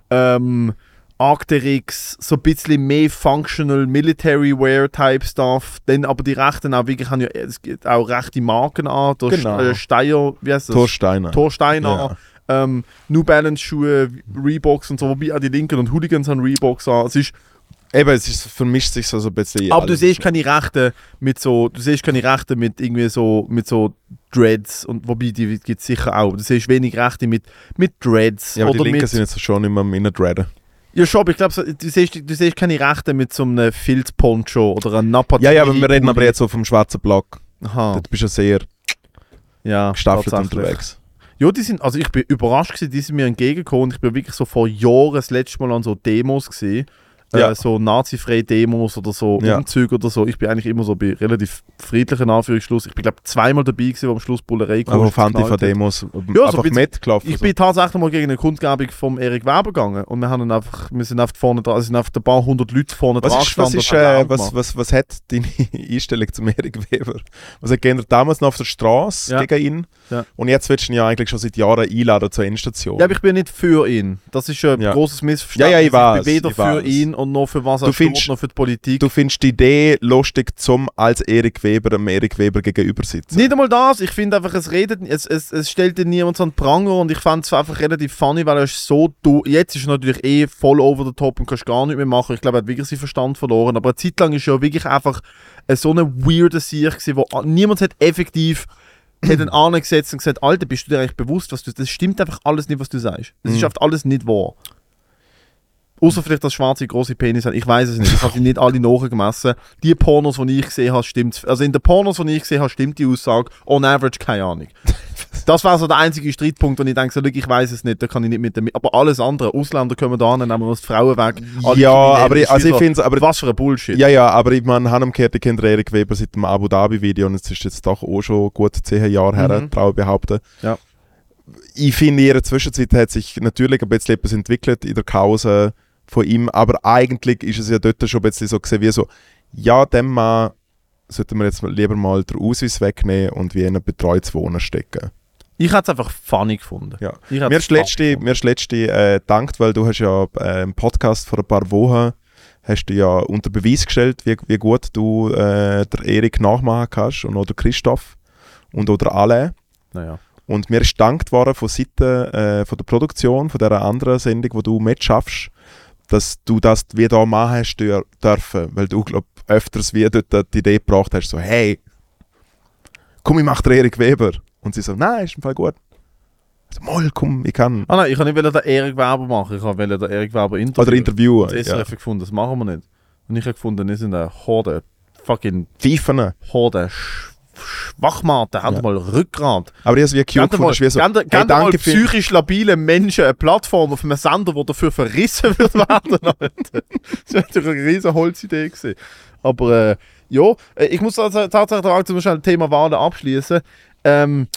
ähm, Arcteryx, so ein bisschen mehr Functional Military Wear Type Stuff. Dann aber die Rechten auch wirklich haben ja es gibt auch rechte Marken an. Der Genau. Äh, Steyr, wie heißt das? Torsteiner. Torsteiner, ähm, New Balance Schuhe, Reeboks und so, wobei auch die Linken und Hooligans haben Reeboks an. Es ist, Eben, es ist, vermischt sich so, ein bisschen. aber du siehst keine Rechte mit so, du siehst keine Rechte mit irgendwie so, mit so Dreads und wobei die gibt es sicher auch. Du siehst wenig Rechte mit, mit Dreads Ja, aber die oder Linken mit, sind jetzt schon immer am Innerdredden. ja schon, aber ich glaube, du siehst, du siehst keine Rechte mit so einem Filzponcho oder einem Napa. Ja, ja, aber wir reden aber jetzt so vom schwarzen Block. Aha, Dort bist du ja sehr ja, gestaffelt unterwegs. Ja, die sind, also ich bin überrascht gewesen, die sind mir entgegengekommen. Ich bin wirklich so vor Jahren das letzte Mal an so Demos gesehen. Ja. Äh, so nazifreie Demos oder so Ja. Umzüge oder so. Ich bin eigentlich immer so bei relativ friedlichen Anführungsschluss. Ich bin glaube zweimal dabei gewesen, wo am Schluss Bullerei Aber auf. Antifa-Demos so einfach mitgelaufen. Ich so. bin tatsächlich mal gegen eine Kundgebung vom Erik Weber gegangen und wir haben einfach, wir sind einfach vorne dran, also sind einfach ein paar hundert Leute vorne Was dran ist, was, ist, äh, was, was, was hat deine Einstellung zum Erik Weber? Was hat geändert damals noch auf der Straße Ja. gegen ihn? Ja. Und jetzt willst du ihn ja eigentlich schon seit Jahren einladen zur Endstation. Ja, aber ich bin nicht für ihn. Das ist ein Ja. großes Missverständnis. Ja, ja, ich weiß, bin weder ich für ihn und noch für was er Du steht, findest- noch für die Politik. du findest die Idee lustig, zum als Erik Weber einem Erik Weber gegenüber sitzen. Nicht einmal das, ich finde einfach, es redet, es, es, es stellt dir niemand so einen Pranger und ich fand es einfach relativ funny, weil er ist so du Jetzt ist er natürlich eh voll over the top und kannst gar nicht mehr machen. Ich glaube, er hat wirklich seinen Verstand verloren. Aber eine Zeit lang ist er ja wirklich einfach so eine weirde gewesen, wo niemand hat effektiv hat einen angesetzt und gesagt, Alter, bist du dir eigentlich bewusst, was du, das stimmt einfach alles nicht, was du sagst. Das ist Mhm. einfach alles nicht wahr. Außer vielleicht, dass schwarze große Penis hat. Ich weiß es nicht. Ich habe nicht alle nachgemessen. Die Pornos, die ich gesehen habe, stimmt. Also in den Pornos, die ich gesehen habe, stimmt die Aussage. On average, keine Ahnung. Das war so der einzige Streitpunkt, wo ich denke, so, ich weiß es nicht, da kann ich nicht mit dem. Aber alles andere, Ausländer kommen da an, nehmen wir uns die Frauen weg. ja, aber ich, also ich finde aber Was für ein Bullshit. Ja, ja, aber ich meine, Hanumkehrte kennt Erik Weber seit dem Abu Dhabi-Video und es ist jetzt doch auch schon gut zehn Jahre her, Mhm. traue ich behaupten. Ja. Ich finde, in ihrer Zwischenzeit hat sich natürlich ein bisschen etwas entwickelt in der Cause von ihm, aber eigentlich ist es ja dort schon ein bisschen so gesehen wie so, ja, dem Mann sollten wir jetzt lieber mal den Ausweis wegnehmen und wie in ein betreutes Wohnen stecken. Ich hätte es einfach funny gefunden. Ja. Mir ist letzte, mir ist letzte äh, gedankt, weil du hast ja äh, im Podcast vor ein paar Wochen hast du ja unter Beweis gestellt, wie, wie gut du äh, der Erik nachmachen kannst und oder Christoph und oder alle. Naja. Und mir ist gedankt worden von Seiten äh, von der Produktion, von dieser anderen Sendung, wo du mitschaffst, dass du das wie da machen hast dür- dürfen, weil du, glaub öfters wie dort die Idee gebracht hast, so, hey, komm, ich mach den Erik Weber. Und sie so, nein, ist im Fall gut. Ich so, mal, komm, ich kann. Ah nein, ich wollte nicht den Erik Weber machen, ich wollte den Erik Weber interviewen. Oder interviewen. Das Ja. Gefunden, das machen wir nicht. Und ich habe gefunden, wir sind eine Horde, fucking Pfeifen. Horde, Sch Schwachmaten, haben Ja. mal Rückgrat. Aber habe es wie cute gefunden, mal, ist wie so, hey, mal psychisch labile Menschen eine Plattform auf einem Sender, der dafür verrissen wird werden. Das wäre natürlich eine riesen Holzidee gewesen. Aber äh, ja, äh, ich muss tatsächlich auch zum Beispiel Thema Wahlen abschließen. Ähm,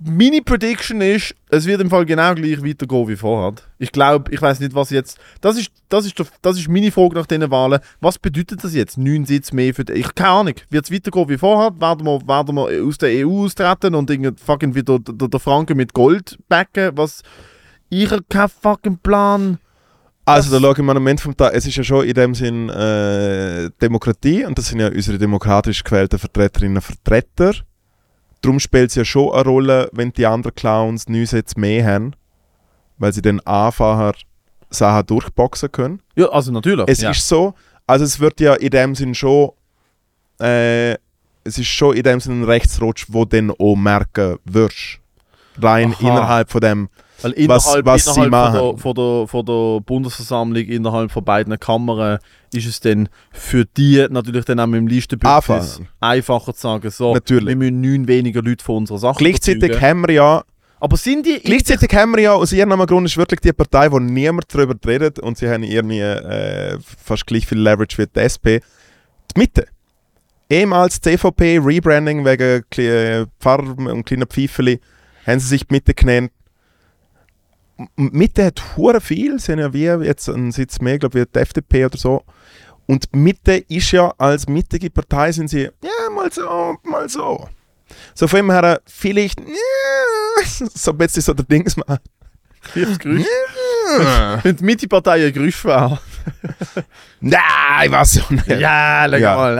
meine Prediction ist, es wird im Fall genau gleich weitergehen wie vorher. Ich glaube, ich weiß nicht, was jetzt. Das ist, das, ist das ist meine Frage nach diesen Wahlen. Was bedeutet das jetzt? Neun Sitze mehr für die. Ich keine Ahnung. Wird es weitergehen wie vorher? Werden wir, werden wir aus der EU austreten und irgendwie fucking wieder der, der Franken mit Gold backen? Was. Ich habe keinen fucking Plan. Also da schaue ich mal am Ende vom Tag, es ist ja schon in dem Sinn äh, Demokratie und das sind ja unsere demokratisch gewählten Vertreterinnen und Vertreter. Darum spielt es ja schon eine Rolle, wenn die anderen Clowns neun Sätze mehr haben, weil sie dann einfacher Sachen durchboxen können. Ja, also natürlich. Es ja. ist so, also es wird ja in dem Sinn schon, äh, es ist schon in dem Sinn ein Rechtsrutsch, wo du dann auch merken wirst. Rein Aha. innerhalb von dem. Weil innerhalb, was sie innerhalb machen. von, der, von, der, von der Bundesversammlung, innerhalb von beiden Kammern, ist es dann für die natürlich dann auch mit dem Listenbündnis Einfacher. zu sagen, so, Natürlich. wir müssen neun weniger Leute von unserer Sache Gleichzeitig überzeugen. haben wir ja Aber sind die... Gleichzeitig haben wir ja aus irgendeinem Grund ist wirklich die Partei, wo niemand darüber redet und sie haben irgendwie äh, fast gleich viel Leverage wie die SP. Die Mitte. Ehemals CVP, Rebranding wegen Pfarrer und kleiner Pfeifeli, haben sie sich die Mitte genannt. Mitte hat hure viel, haben ja wie jetzt einen Sitz mehr, glaube ich, wie die FDP oder so. Und Mitte ist ja als mittige Partei sind sie, ja, mal so, mal so. So von dem her vielleicht, ja, so ein bisschen so der Dings machen. Ja. Wenn die Mitte-Partei ein Gerücht war. Nein, ich weiß so nicht. Ja, leg Ja. mal.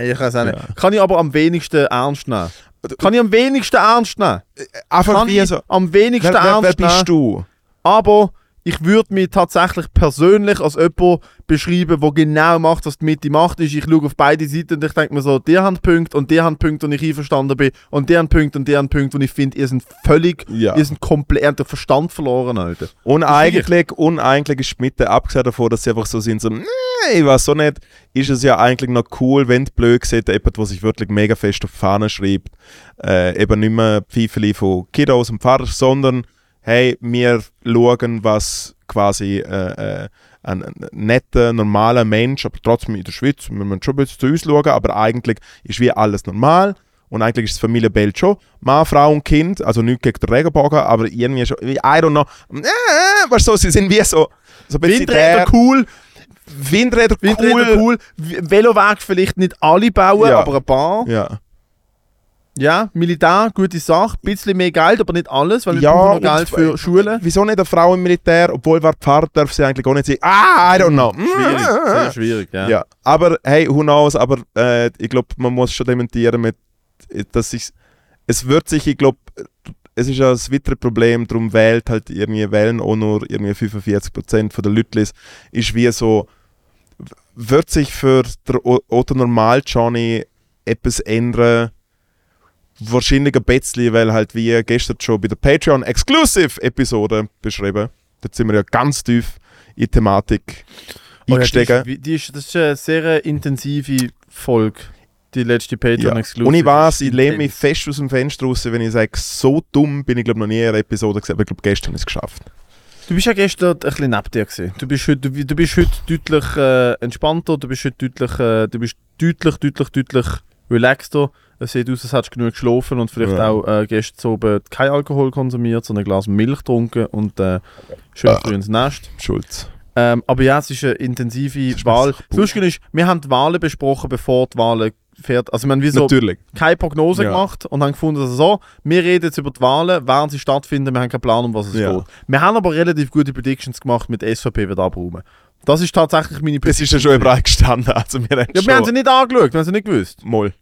Äh, ich weiß auch nicht. Ja. Kann ich aber am wenigsten ernst nehmen. Kann ich am wenigsten ernst nehmen. Einfach Kann wie so. am wenigsten Wer, wer, ernst wer nehmen. bist du? Aber ich würde mich tatsächlich persönlich als jemand beschreiben, der genau macht, was die Mitte macht. Ist, ich schaue auf beide Seiten und ich denke mir so, die haben Punkte und die haben Punkte, wo ich einverstanden bin. Und die haben Punkte und die haben Punkte, wo ich finde, ihr seid völlig, Ja. ihr seid komplett, den Verstand verloren, Alter. Und eigentlich, und eigentlich ist die Mitte, abgesehen davon, dass sie einfach so sind, so, nee, ich weiß so nicht, ist es ja eigentlich noch cool, wenn die blöd sieht, jemand, der sich wirklich mega fest auf die Fahne schreibt, äh, eben nicht mehr Pfeifeli von Kiddos und Pfarrer, sondern hey, wir schauen, was quasi äh, äh, ein, netter, normaler Mensch, aber trotzdem in der Schweiz, wir müssen schon ein bisschen zu uns schauen, aber eigentlich ist wie alles normal. Und eigentlich ist das Familienbild schon Mann, Frau und Kind, also nicht gegen den Regenbogen, aber irgendwie schon, I don't know, äh, weißt du, sie sind wie so, so ein bisschen Windräder der- cool, Windräder cool. Windräder cool, V- Veloweg vielleicht nicht alle bauen, Ja. aber ein paar. Ja. Ja, Militär, gute Sache, bisschen mehr Geld, aber nicht alles, weil wir Ja, brauchen noch Geld für Schulen. Wieso nicht eine Frau im Militär, obwohl wer Pfarrer darf sie eigentlich auch nicht sagen, ah, I don't know. Schwierig, sehr schwierig, ja. Ja, aber hey, who knows, aber äh, ich glaube, man muss schon dementieren mit, dass sich, es wird sich, ich glaube, es ist ja ein weiteres Problem, darum wählt halt irgendwie, wählen auch nur irgendwie 45% von der Leute, ist wie so, wird sich für der O- Otto Normal Johnny etwas ändern, wahrscheinlich ein bisschen, weil halt wie gestern schon bei der Patreon Exclusive Episode beschrieben, da sind wir ja ganz tief in die Thematik Oh ja, eingestiegen. die ist, die ist, das ist eine sehr intensive Folge, die letzte Patreon Ja. Exclusive. Und ich weiß, ich lehne mich fest aus dem Fenster raus, wenn ich sage, so dumm bin ich glaube noch nie in einer Episode gesehen, aber ich glaube gestern ist es geschafft. Du bist ja gestern ein bisschen neben dir gewesen. Du bist heute, du, du bist heute deutlich äh, entspannter, du bist heute deutlich, äh, du bist deutlich, deutlich, deutlich relaxter. Es sieht aus, als hättest du genug geschlafen und vielleicht Ja. auch äh, gestern oben kein Alkohol konsumiert, sondern ein Glas Milch getrunken und äh, schön Ah. früh ins Nest. Schulz. Ähm, aber ja, es ist eine intensive ist Wahl. Das ist, wir haben die Wahlen besprochen, bevor die Wahlen fertig Also wir haben wie so Natürlich. keine Prognose Ja. gemacht und haben gefunden, dass so, wir reden jetzt über die Wahlen, während sie stattfinden, wir haben keinen Plan, um was es Ja. geht. Wir haben aber relativ gute Predictions gemacht mit SVP wird abräumen. Das ist tatsächlich meine Das ist ja schon überall gestanden. Also wir haben Ja, wir haben sie nicht angeschaut, wir haben sie nicht gewusst. Moll.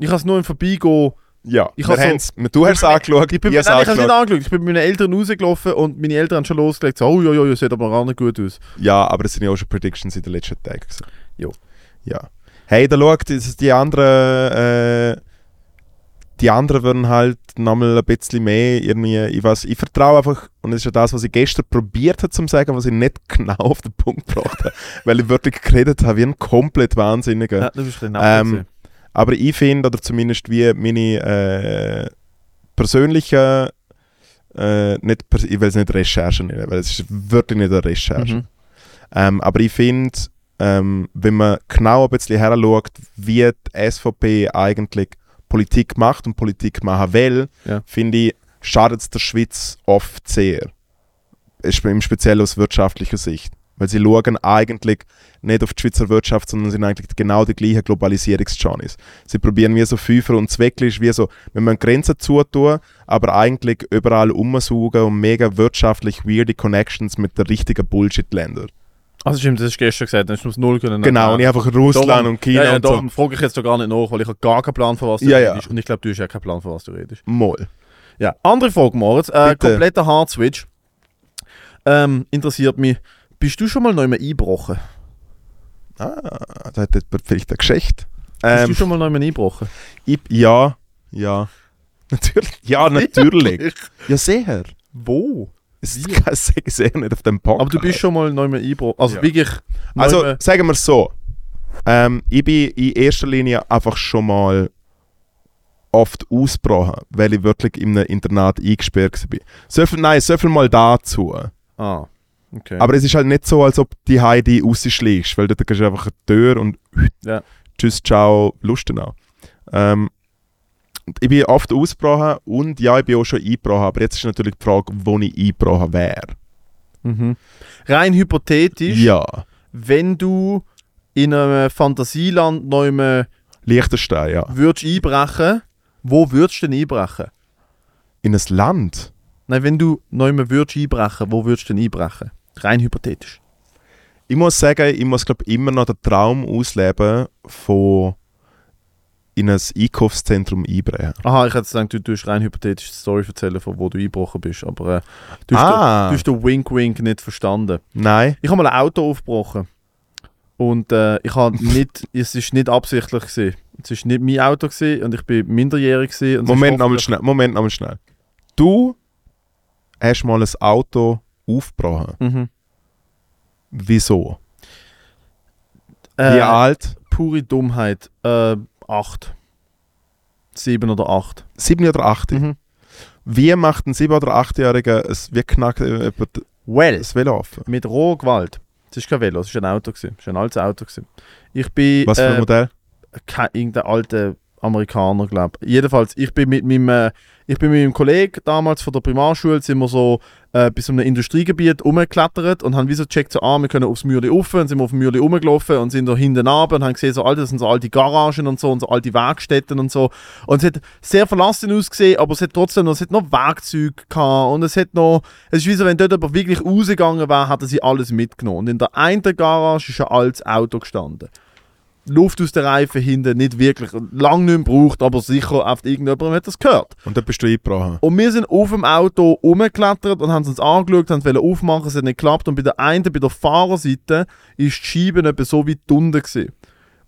Ich habe es nur im Vorbeigehen Ja, Ich wir so- haben's- du hast es angeschaut, Ich, bin, ich nein, habe ich es nicht angeschaut. Ich bin mit meinen Eltern rausgelaufen und meine Eltern haben schon losgelegt. So, oh, ja, ja, ja, sieht aber gar nicht gut aus. Ja, aber es sind ja auch schon Predictions in den letzten Tagen. Jo. Ja. Hey, da schaut, die anderen, äh, die anderen würden halt nochmal ein bisschen mehr irgendwie, ich weiß, ich vertraue einfach, und das ist ja das, was ich gestern probiert habe zu sagen, was ich nicht genau auf den Punkt gebracht habe, weil ich wirklich geredet habe wie ein komplett Wahnsinniger. Ja, du bist ein Ähm, ähm, Aber ich finde, oder zumindest wie meine äh, persönliche, äh, nicht, ich will es nicht Recherche nennen, weil es ist wirklich nicht eine Recherche. mhm. Ähm, aber ich finde, ähm, wenn man genau ein bisschen heranschaut, wie die SVP eigentlich Politik macht und Politik machen will, Ja. finde ich, schadet es der Schweiz oft sehr. Im Speziell aus wirtschaftlicher Sicht. Weil sie schauen eigentlich nicht auf die Schweizer Wirtschaft, sondern sind eigentlich genau die gleichen Globalisierungsjourneys. Sie probieren wie so Fünfer und Zweckli ist wie so, wenn man Grenzen zutun, aber eigentlich überall umsaugen und mega wirtschaftlich weirde Connections mit den richtigen Bullshit-Ländern. Also stimmt, das hast du gestern gesagt, dann hast du es null können. Genau, und ich einfach Russland Darum- und China ja, ja, und so. darum frage ich jetzt doch gar nicht nach, weil ich habe gar keinen Plan, von was du Ja, ja. redest. Und ich glaube, du hast ja keinen Plan, von was du redest. Moll. Ja, andere Frage, Moritz. Äh, kompletter Hard-Switch. Ähm, interessiert mich. Bist du schon mal neu mehr eingebrochen? Ah, da hat jemand vielleicht eine Geschichte. Bist Ähm, du schon mal neu mehr eingebrochen? ich, ja, ja. Natürlich. Ja, natürlich. ja, sehr. Wo? Es kann ich sehr nicht auf dem Podcast. Aber du bist schon mal neu mehr eingebrochen. Also Ja. wirklich. Also, sagen wir es so. Ähm, ich bin in erster Linie einfach schon mal oft ausgebrochen, weil ich wirklich in einem Internat eingesperrt war. So viel, nein, so viel mal dazu. Ah, okay. Aber es ist halt nicht so, als ob die Heidi rausschlägst, weil dort gehst du einfach eine Tür und Ja. tschüss, ciao, Lustenau. Ähm, und ich bin oft ausgebrochen und ja, ich bin auch schon eingebrochen, aber jetzt ist natürlich die Frage, wo ich eingebrochen wäre. mhm. Rein hypothetisch, Ja, wenn du in einem Fantasieland neu mehr Liechtenstein, ja. würdest einbrechen, wo würdest du denn einbrechen? In ein Land. Nein, wenn du neu mehr würdest einbrechen, wo würdest du denn einbrechen? Rein hypothetisch. Ich muss sagen, ich muss glaube immer noch den Traum ausleben von in ein Einkaufszentrum einbrechen. Aha, ich hätte gedacht, du tust rein hypothetisch die Story erzählen, von wo du eingebrochen bist, aber äh, du, hast den, Ah, du hast den Wink-Wink nicht verstanden. nein. Ich habe mal ein Auto aufgebrochen und äh, ich habe nicht, es ist nicht absichtlich gewesen. Es ist nicht mein Auto gewesen und ich bin minderjährig gewesen. Moment nochmal schnell. Moment nochmal schnell. Du hast mal ein Auto aufgebrochen. Mhm. Wieso? Äh, Wie alt? Pure Dummheit. Äh, acht. Sieben oder acht. Sieben oder acht? Mhm. Wie macht ein sieben- oder achtjähriger es wie knackt äh, Well, das Velo auf? mit roher Gewalt. Es ist kein Velo, es ist ein Auto gewesen. Es ist ein altes Auto gewesen. Ich bin Was für ein äh, Modell? kein irgendein alter Amerikaner, glaube ich. Jedenfalls, ich bin mit meinem, äh, ich bin mit meinem Kollegen damals von der Primarschule, sind wir so äh, bis zu einem Industriegebiet rumgeklettert und haben wie so gecheckt, so, ah, wir können aufs Mürli rauf und sind wir auf dem Mürli rumgelaufen und sind da hinten runter und haben gesehen, so, Alter, das sind so alte Garagen und so und so alte Werkstätten und so. Und es hat sehr verlassen ausgesehen, aber es hat trotzdem noch, es hat noch Werkzeuge gehabt und es hat noch, es ist wie so, wenn dort aber wirklich rausgegangen wäre, hätten sie alles mitgenommen. Und in der einen Garage ist ein altes Auto gestanden. Luft aus den Reifen hinten nicht wirklich, lang nicht mehr gebraucht, aber sicher auf irgendjemandem hat das gehört. Und dann bist du eingebrochen. Und wir sind auf dem Auto rumgeklettert und haben es uns angeschaut, haben es aufmachen, es hat nicht geklappt. Und bei der einen, bei der Fahrerseite, ist die Scheibe etwa so wie die unten gewesen.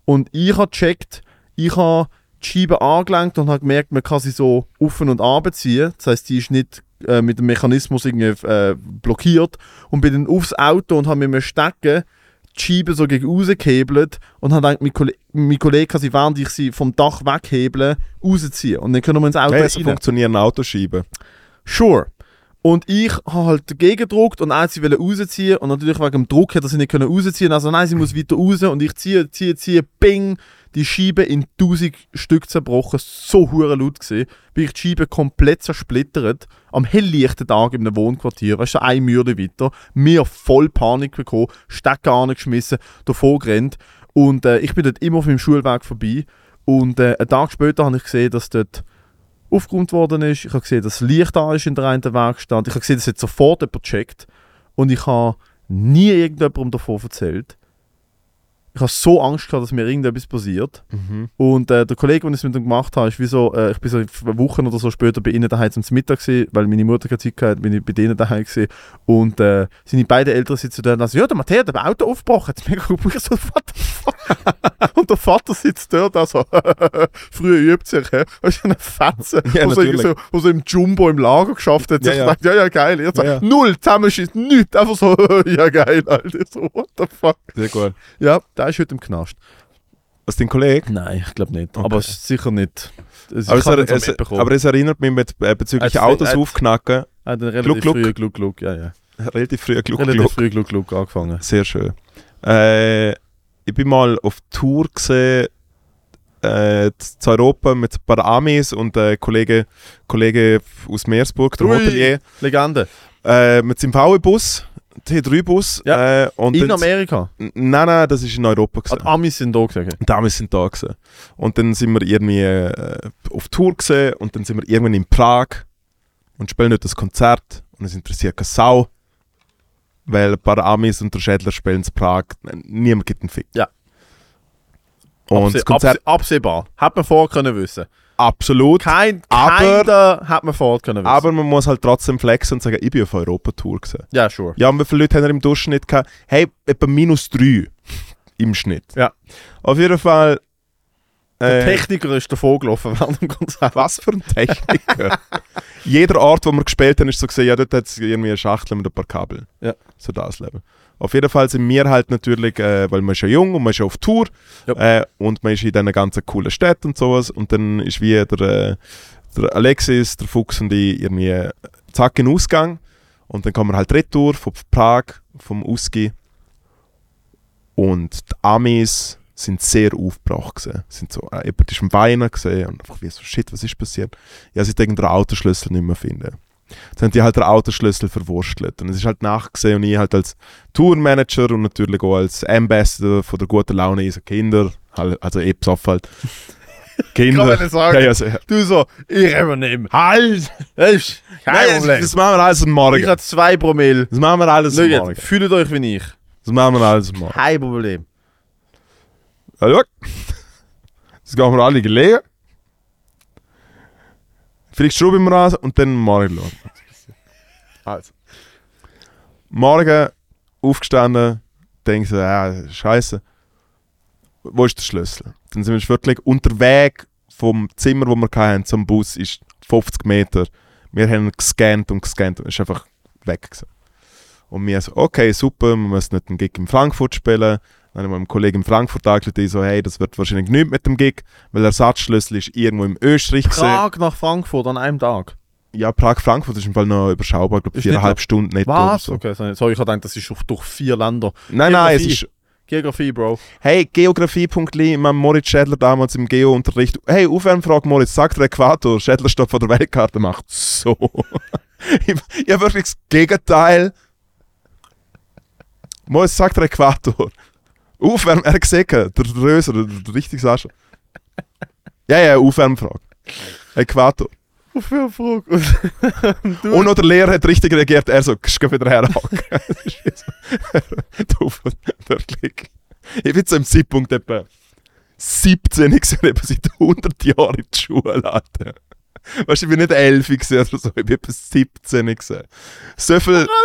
Und ich habe gecheckt, ich habe die Scheibe angelenkt und habe gemerkt, man kann sie so auf und abziehen. Das heißt, die ist nicht äh, mit dem Mechanismus irgendwie äh, blockiert. Und bin dann aufs Auto und habe mit einem Stecken die Scheibe so gegen rausgehebelt und habe gedacht, mein, Kolle mein Kollege kann sie, während ich sie vom Dach weghebele, rausziehen. Und dann können wir ins Auto Hey, rein. funktionieren Autoscheiben. Sure. Und ich habe halt dagegen gedruckt und hat sie wollte rausziehen und natürlich wegen dem Druck hat er sie nicht können rausziehen. Also nein, sie muss weiter raus und ich ziehe, ziehe, ziehe, bing. die Scheibe in tausend Stück zerbrochen, so hure laut gesehen, bin ich die Scheibe komplett zersplittert, am helllichten Tag in einem Wohnquartier, weißt du, ein Mürde weiter, mir voll Panik bekommen, Stecker angeschmissen, davor gerannt. Und äh, ich bin dort immer auf meinem Schulweg vorbei. Und äh, einen Tag später habe ich gesehen, dass dort aufgeräumt worden ist, ich habe gesehen, dass das Licht da ist in der einen Werkstatt, ich habe gesehen, dass jetzt sofort jemand checkt. Und ich habe nie irgendjemandem davon erzählt. Ich habe so Angst gehabt, dass mir irgendetwas passiert. Mhm. Und äh, der Kollege, den ich es mit ihm gemacht habe, ist wie so, äh, ich bin so Wochen oder so später bei ihnen daheim zum Mittag gewesen, weil meine Mutter keine Zeit hatte, bin ich bei denen daheim gewesen. Und äh, seine beiden Eltern sitzen da und sagen, ja, der Matthias hat ein Auto aufgebrochen, jetzt mega gut. Ich so, what the fuck? und der Vater sitzt dort, also, früher übt sich, hä? Weißt du, eine Fetze, Ja, wo, so, so, im Jumbo im Lager geschafft hat. Ja, Ja, ja. ja. ja, ja, geil. Jetzt Ja, ja. null, zusammenschießt, nichts. Einfach so, ja, geil, Alter. So, what the fuck? Sehr gut. Ja, der ist heute im Knast. Was dein Kollege? Nein, ich glaube nicht. Okay. Aber es ist sicher nicht. Es, Aber es, er, es, aber es erinnert mich mit, äh, bezüglich hat- Autos hat- aufknacken. Er hat einen relativ Gluck, früh Gluck Gluck, ja, ja. Relativ früh Gluck, relativ Gluck. früh Gluck Gluck angefangen. Sehr schön. Äh, ich bin mal auf Tour gesehen äh, zu Europa mit ein paar Amis und äh, Kollege, Kollege aus Meersburg, der. Hotelier, Legende. äh, mit seinem VW-Bus, T3-Bus. Ja. Äh, und In Amerika. Nein, nein, das ist in Europa. Ah, Gewesen. Die Amis sind da gewesen. Und damals sind da gewesen. Und dann sind wir irgendwie äh, auf Tour gesehen und dann sind wir irgendwann in Prag und spielen dort das Konzert und es interessiert keine Sau, weil ein paar Amis und der Schädler spielen in Prag, niemand gibt einen Fick. Ja. Und Abse das Konzert abse absehbar. Hat man vorher können wissen. Absolut, Kein, Aber- hat man vorher können wissen. aber man muss halt trotzdem flexen und sagen, ich bin auf Europa-Tour gesehen. ja, sure. Ja, und wie viele Leute haben wir im Durchschnitt gehabt? Hey, etwa minus drei im Schnitt. Ja. Auf jeden Fall. Der äh, Techniker ist davor gelaufen während dem Konzert. Was für ein Techniker. Jeder Ort, wo wir gespielt haben, ist so gesehen, ja, dort hat es irgendwie eine Schachtel mit ein paar Kabel. Ja. So das Leben. Auf jeden Fall sind wir halt natürlich, äh, weil man ist ja jung und man ist ja auf Tour Ja. äh, und man ist in diesen ganzen coolen Städten und sowas und dann ist wie der, äh, der Alexis, der Fuchs und ich irgendwie zack in den Ausgang und dann kommen wir halt retour von Prag, vom Uski und die Amis sind sehr aufgebracht gewesen. Sind so, äh, jemand ist am Weinen gesehen und einfach wie so, shit, was ist passiert? Ja, sie denken den Autoschlüssel nicht mehr finden. Dann haben die halt den Autoschlüssel verwurstelt. Und es ist halt nachgesehen und ich halt als Tourmanager und natürlich auch als Ambassador von der guten Laune unserer Kinder, halt- also eh besoffen halt. Kinder. Kann sagen. Ja, ja, sehr. Du so, ich übernehme. Halt! Das ist kein Nein, das, Problem. das machen wir alles am Morgen. ich habe zwei Promille. Das machen wir alles am Schaut, Morgen. fühlt euch wie ich. Das machen wir alles am Morgen. Kein Problem. Ja, schau. Jetzt gehen wir alle gelegen. Vielleicht schrauben wir an und dann morgen schauen. Also. Morgen aufgestanden, denke so, ja, scheiße. Wo ist der Schlüssel? Dann sind wir wirklich unterwegs vom Zimmer, wo wir hatten, zum Bus, ist 50 Meter. Wir haben gescannt und gescannt und es ist einfach weg. Gewesen. Und wir so, okay, super, wir müssen nicht einen Gig in Frankfurt spielen. Dann habe ich meinem Kollegen in Frankfurt angerufen, die so, hey, das wird wahrscheinlich nichts mit dem Gig, weil der Ersatzschlüssel ist irgendwo im Österreich gewesen. Prag nach Frankfurt an einem Tag. Ja, Prag-Frankfurt ist im Fall noch überschaubar, ich glaube viereinhalb nicht Stunden netto Was? so. Okay, sorry, ich habe gedacht, das ist durch, vier Länder. Nein, nein, es Geografie. ist... Geografie, Bro. Hey, Geografie.li, mein Moritz Schädler damals im Geo-Unterricht. Hey, Aufwärmfrage Moritz, sagt der Äquator, Schädler steht vor der Weltkarte, macht so. habe wirklich das Gegenteil. Moritz sagt der Äquator. Aufwärm, er gesehen, der Röser, der, der richtige Sascha. Ja, ja, Aufwärmfrage. Äquator. Auf wer Frage? Und noch der Lehrer hat richtig reagiert, er so, geh wieder herhaken. du, wirklich. Ich bin zu einem Zeitpunkt etwa 17 gewesen, etwa seit 100 Jahren in die Schule. Alter. Weißt du, ich bin nicht 11 gewesen oder so, ich bin etwa 17 gewesen. So viel...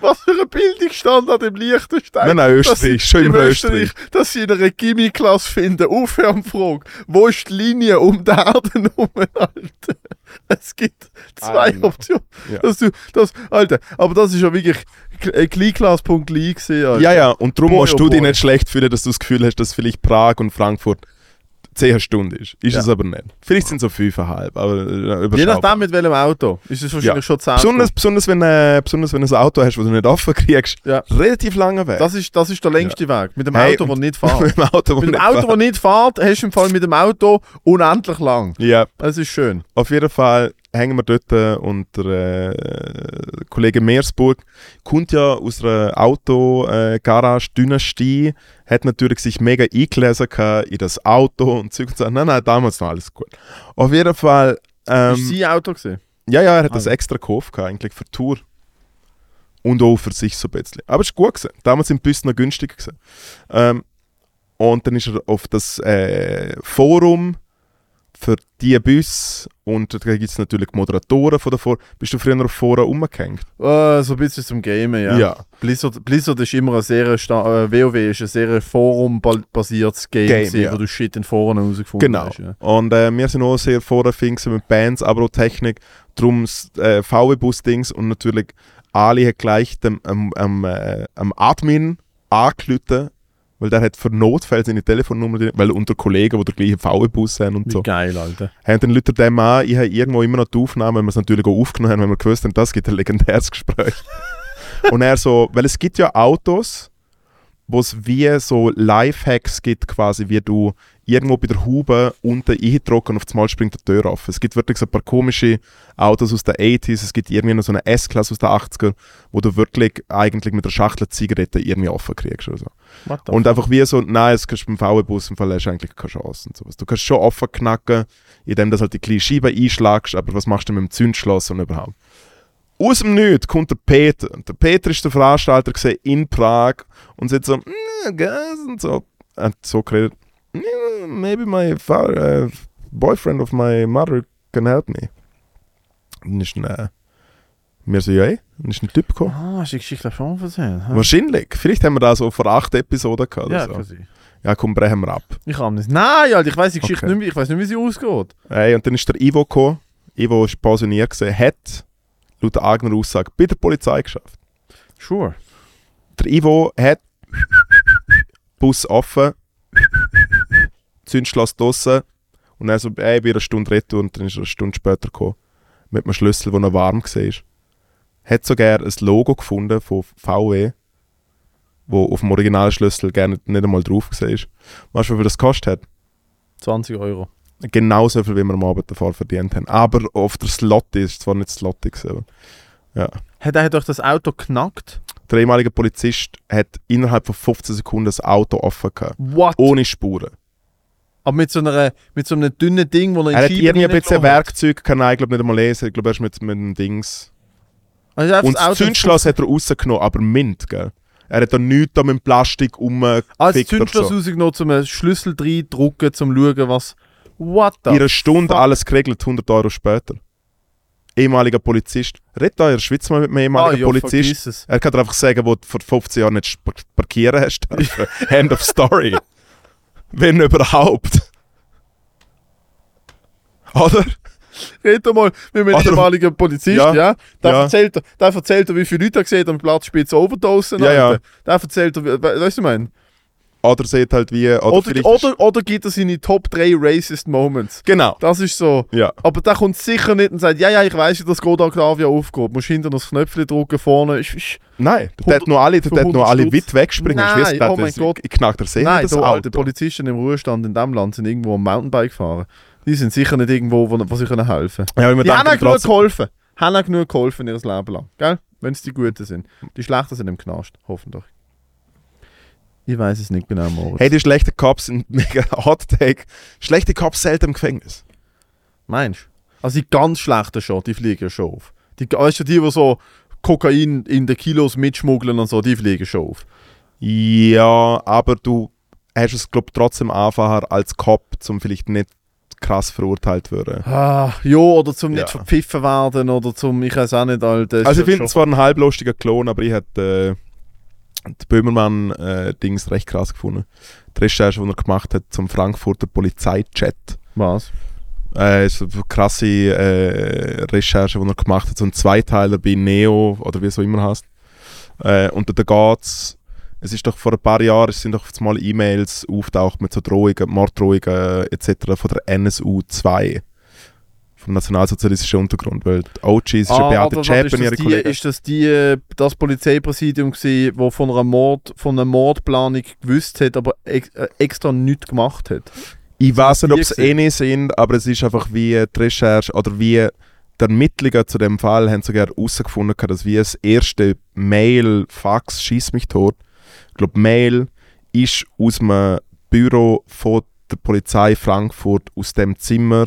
Was für ein Bildungsstandard im Liechtenstein. Nein, nein, Österreich, schon im im Österreich. Dass sie in einer Gimmi-Klasse finden, Aufwärmfrage. Wo ist die Linie um die Erde herum, Alter? Es gibt zwei. Optionen. Ja. Dass du, das, Alter, aber das ist ja wirklich äh, Kleinklasse.li gesehen. Ja, ja, und darum Boy, musst oh du dich boy. nicht schlecht fühlen, dass du das Gefühl hast, dass vielleicht Prag und Frankfurt 10 Stunden ist. Ist Ja. es aber nicht. Vielleicht sind es so 5,5, aber äh, Je nachdem mit welchem Auto. Ist es wahrscheinlich Ja. schon 10 Besonders, besonders, wenn, äh, besonders wenn du ein Auto hast, das du nicht offen kriegst. Ja. Relativ langer Weg. Das ist, das ist der längste Weg. Mit dem Hey, Auto, das und- nicht fährt. mit dem Auto, dem nicht Auto, das nicht fährt, hast du im Fall mit dem Auto unendlich lang. Ja, Das ist schön. auf jeden Fall hängen wir dort äh, und der äh, Kollege Meersburg kommt ja aus einer Auto-Garage-Dynastie, hat natürlich sich mega eingelesen in das Auto und Zeug und so. Nein, nein, damals noch alles gut. Auf jeden Fall, ähm, ist sein Auto gesehen? ja, ja, er hat das Ah. extra gekauft eigentlich für die Tour. Und auch für sich so ein bisschen. Aber es ist gut gewesen. Damals sind die Busse noch günstiger gewesen. Ähm, und dann ist er auf das äh, Forum für die Bus und da gibt es natürlich die Moderatoren von davor. Bist du früher auf Foren umgehängt? Äh, so ein bisschen zum Gamen, ja. Ja. Blizzard, Blizzard ist immer ein sehr, sta- äh, WoW ist ein sehr forumbasiertes Game, Game, gewesen, ja. wo du Shit in Foren herausgefunden Genau. hast. Ja. Und äh, wir sind auch sehr Foren mit Bands, aber auch Technik. Darum äh, VW-Bus-Dings und natürlich Ali hat gleich dem, am, am, äh, am Admin angerufen, weil der hat für Notfälle seine Telefonnummer, drin, weil unter Kollegen, die den gleichen VW-Bus haben und Wie so. geil, Alter. Haben dann Leute dem an, ich habe irgendwo immer noch die Aufnahme, weil wir es natürlich auch aufgenommen haben, weil wir gewusst haben, das gibt ein legendäres Gespräch. und er so, weil es gibt ja Autos, wo es wie so Lifehacks gibt, quasi, wie du irgendwo bei der Haube unten eindrücken und auf einmal springt die Tür auf. Es gibt wirklich so ein paar komische Autos aus den 80s, es gibt irgendwie noch so eine S-Klasse aus den 80er, wo du wirklich eigentlich mit der Schachtel Zigaretten irgendwie offen kriegst oder so. Und einfach wie so, nein, es kannst du beim VW-Bus im Fall hast du eigentlich keine Chance und sowas. Du kannst schon offen knacken, indem du halt die kleine Scheibe einschlagst, aber was machst du mit dem Zündschloss und überhaupt? Aus dem Nichts kommt der Peter. Und der Peter ist der Veranstalter in Prag und sagt so, "Mm, und so. Hat so geredet, "Mm, maybe my father, uh, boyfriend of my mother can help me. Dann ist ein, äh, wir so, ja, dann ist ein Typ gekommen. Ah, hast du die Geschichte schon versehen? Wahrscheinlich. Vielleicht haben wir da so vor acht Episoden gehabt. Oder Ja, so. Ja, komm, brechen wir ab. Ich kann nicht. Nein, Alter, ich weiß die Geschichte Okay. nicht mehr. Ich weiß nicht, wie sie ausgeht. Hey, und dann ist der Ivo gekommen. Ivo ist pensioniert gewesen, hat laut eigener Aussage bei der Polizei geschafft. Sure. Der Ivo hat Bus offen, Zündschloss draussen und dann so, ey, ich bin eine Stunde retour und dann ist er eine Stunde später gekommen mit einem Schlüssel, der noch warm war. Hat sogar ein Logo gefunden von VW, wo auf dem Originalschlüssel gerne nicht einmal drauf war. Weißt du, wie viel das gekostet hat? 20 Euro. genauso viel, wie wir am Abend davor verdient haben. Aber auf der Slotty ist zwar nicht Slotty gewesen, aber Hat er doch das Auto knackt? der ehemalige Polizist hat innerhalb von 15 Sekunden das Auto offen gehabt. What? Ohne Spuren. Aber mit so, einer, mit so einem dünnen Ding, wo er in Er hat irgendwie ein bisschen. Werkzeug, kann ich glaube nicht einmal lesen. Ich glaube, er ist mit, mit dem Dings. Also Und das Zündschloss hat er rausgenommen, aber mint, gell? Er hat da nichts da mit Plastik umgefickt Als oder Zündschloss so. rausgenommen, zum einen Schlüssel reindrücken, zum schauen, was. What the In einer Stunde fuck? alles geregelt, 100 Euro später. Ehemaliger Polizist. Red da in der Schweiz mal mit einem ehemaligen Ah, ja, Polizist. Er kann dir einfach sagen, wo du vor 15 Jahren nicht parkieren hast. End of story. Wenn überhaupt. Oder? Red doch mal mit einem ehemaligen Polizist, ja. Ja, Der, ja. Erzählt, er- der erzählt er, wie viele Leute er gesehen hat am Platzspitze Overdosen. Ja, ja. Der erzählt er, weißt du, was ich meine? Oder seht halt wie. Oder, Oder, oder, oder, gibt er seine Top 3 Racist Moments. Genau. Das ist so. Ja. Aber der kommt sicher nicht und sagt, ja, ja, ich weiß, wie das Skoda Octavia aufgeht. Du musst hinten noch das Knöpfchen drücken, vorne. Ist, ist, Nein, der hat noch alle, der hat 100 alle weit wegspringen. Nein, der oh mein das- Gott. Ich knack der See Nein, das da, alte Polizisten im Ruhestand in diesem Land sind irgendwo am Mountainbike gefahren. Die sind sicher nicht irgendwo, wo, wo sie können helfen Ja, aber wir Die haben auch genug geholfen. Haben auch genug geholfen ihr Leben lang. Gell? Wenn es die Guten sind. Die Schlechten sind im Knast, hoffentlich. Ich weiß es nicht genau, Moritz. hey, die schlechten Cops sind mega Hot Take. Schlechte Cops selten im Gefängnis. Meinst du? Also die ganz schlechten schon, die fliegen schon auf. Die, weißt du, die, die so Kokain in den Kilos mitschmuggeln und so, die fliegen schon auf. Ja, aber du hast es, glaube trotzdem einfacher als Cop, zum vielleicht nicht krass verurteilt werden. Ah, ja, oder zum Ja. nicht verpfiffen werden oder zum, ich weiß auch nicht, Alter. Also ich finde es zwar ein halblustiger Klon, aber ich hätte äh, die Böhmermann-Dings recht krass gefunden. Die Recherche, die er gemacht hat zum Frankfurter Polizeichat. Was? Äh, ist eine krasse äh, Recherche, die er gemacht hat. So ein Zweiteiler bei Neo oder wie es auch immer heißt. Äh, und da geht es Es ist doch vor ein paar Jahren es sind doch mal E-Mails auftaucht mit so Drohungen, Morddrohungen etc. von der NSU 2 vom nationalsozialistischen Untergrund, weil die OGs ist ja Beate Zschäpe und ihre die, Kollegen. ist das die, äh, das Polizeipräsidium gewesen, wo von einer Mord, von einer Mordplanung gewusst hat, aber ex, äh, extra nichts gemacht hat? Ich weiß nicht, ob es eh nicht sind, aber es ist einfach wie die Recherche oder wie die Ermittlungen zu dem Fall haben sogar herausgefunden, dass wie das erste Mail, Fax, schieß mich tot. Ich glaube, Mail ist aus dem Büro von der Polizei Frankfurt, aus dem Zimmer,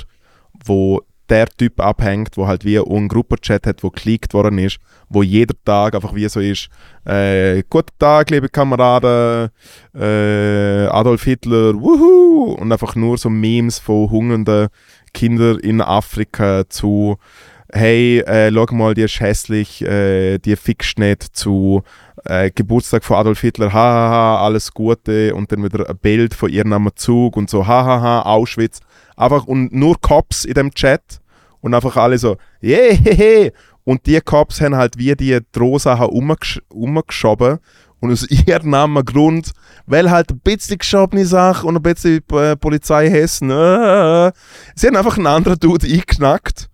wo der Typ abhängt, wo halt wie ein Gruppenchat hat, wo geklickt worden ist, wo jeder Tag einfach wie so ist, äh, guten Tag, liebe Kameraden, äh, Adolf Hitler, wuhu! Und einfach nur so Memes von hungernden Kindern in Afrika zu hey, äh, schau mal, die ist hässlich, äh, die fickst nicht zu äh, Geburtstag von Adolf Hitler, hahaha, alles Gute und dann wieder ein Bild von ihrem Zug und so, hahaha, Auschwitz. Einfach und nur Cops in dem Chat und einfach alle so, yeah, und die Cops haben halt wie die Drohsachen umgesch umgeschoben und aus irgendeinem Grund, weil halt ein bisschen geschobene Sache und ein bisschen äh, Polizei Hessen, äh, sie haben einfach einen anderen Dude eingeknackt,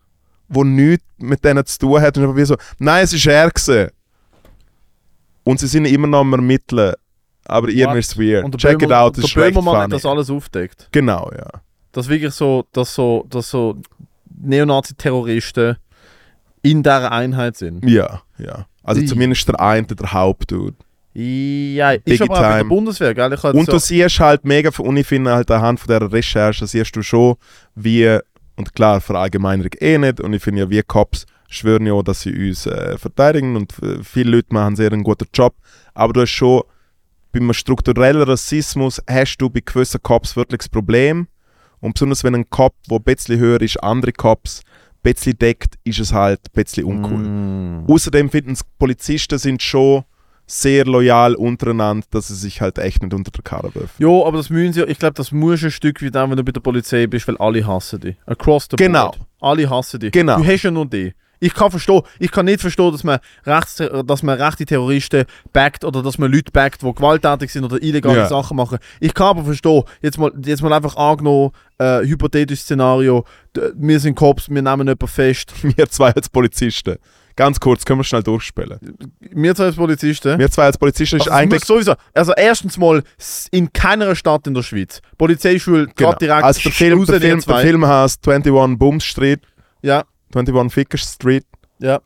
der nichts mit denen zu tun hat und einfach wie so, nein, es ist er gewesen. Und sie sind immer noch am Ermitteln, aber irgendwie ist es weird. Check it Böhmer- out, es ist der recht Böhmermann hat funny. das alles aufdeckt. Genau, ja. Dass wirklich so, dass so, dass so Neonazi-Terroristen in dieser Einheit sind. Ja, ja. Also Ui. zumindest der eine, der Hauptdude. Ja, ist Biggie aber auch bei der. Bundeswehr, gell? Ich Und so, du siehst halt mega, und ich finde halt anhand von dieser Recherche, siehst du schon, wie, und klar, Verallgemeinerung eh nicht, und ich finde ja, wie Cops schwören ja, dass sie uns äh, verteidigen und äh, viele Leute machen sehr einen guten Job, aber du hast schon, beim strukturellen Rassismus hast du bei gewissen Cops wirklich das Problem und besonders wenn ein Cop, der ein bisschen höher ist, andere Cops ein bisschen deckt, ist es halt ein bisschen uncool. Mm. Außerdem finden es Polizisten sind schon sehr loyal untereinander, dass sie sich halt echt nicht unter der Karre werfen. Ja, aber das müssen sie, ich glaube, das muss ein Stück wie dann, wenn du bei der Polizei bist, weil alle hassen dich. Across the Genau. board. Alle hassen dich. Genau. Du hast ja nur die. Ich kann verstehen, ich kann nicht verstehen, dass man, rechts, dass man rechte Terroristen backt oder dass man Leute backt, die gewalttätig sind oder illegale Ja. Sachen machen. Ich kann aber verstehen, jetzt mal, jetzt mal einfach angenommen, äh, hypothetisches Szenario, wir sind Cops, wir nehmen jemanden fest. Wir zwei als Polizisten. Ganz kurz, können wir schnell durchspielen. Wir zwei als Polizisten. Wir zwei als Polizisten ist Also eigentlich. sowieso, also erstens mal in keiner Stadt in der Schweiz. Polizeischule, Genau. gerade direkt Also der Film, der Film, der. Film heißt 21 Bums Street, Ja, 21 Fickers Street. ja.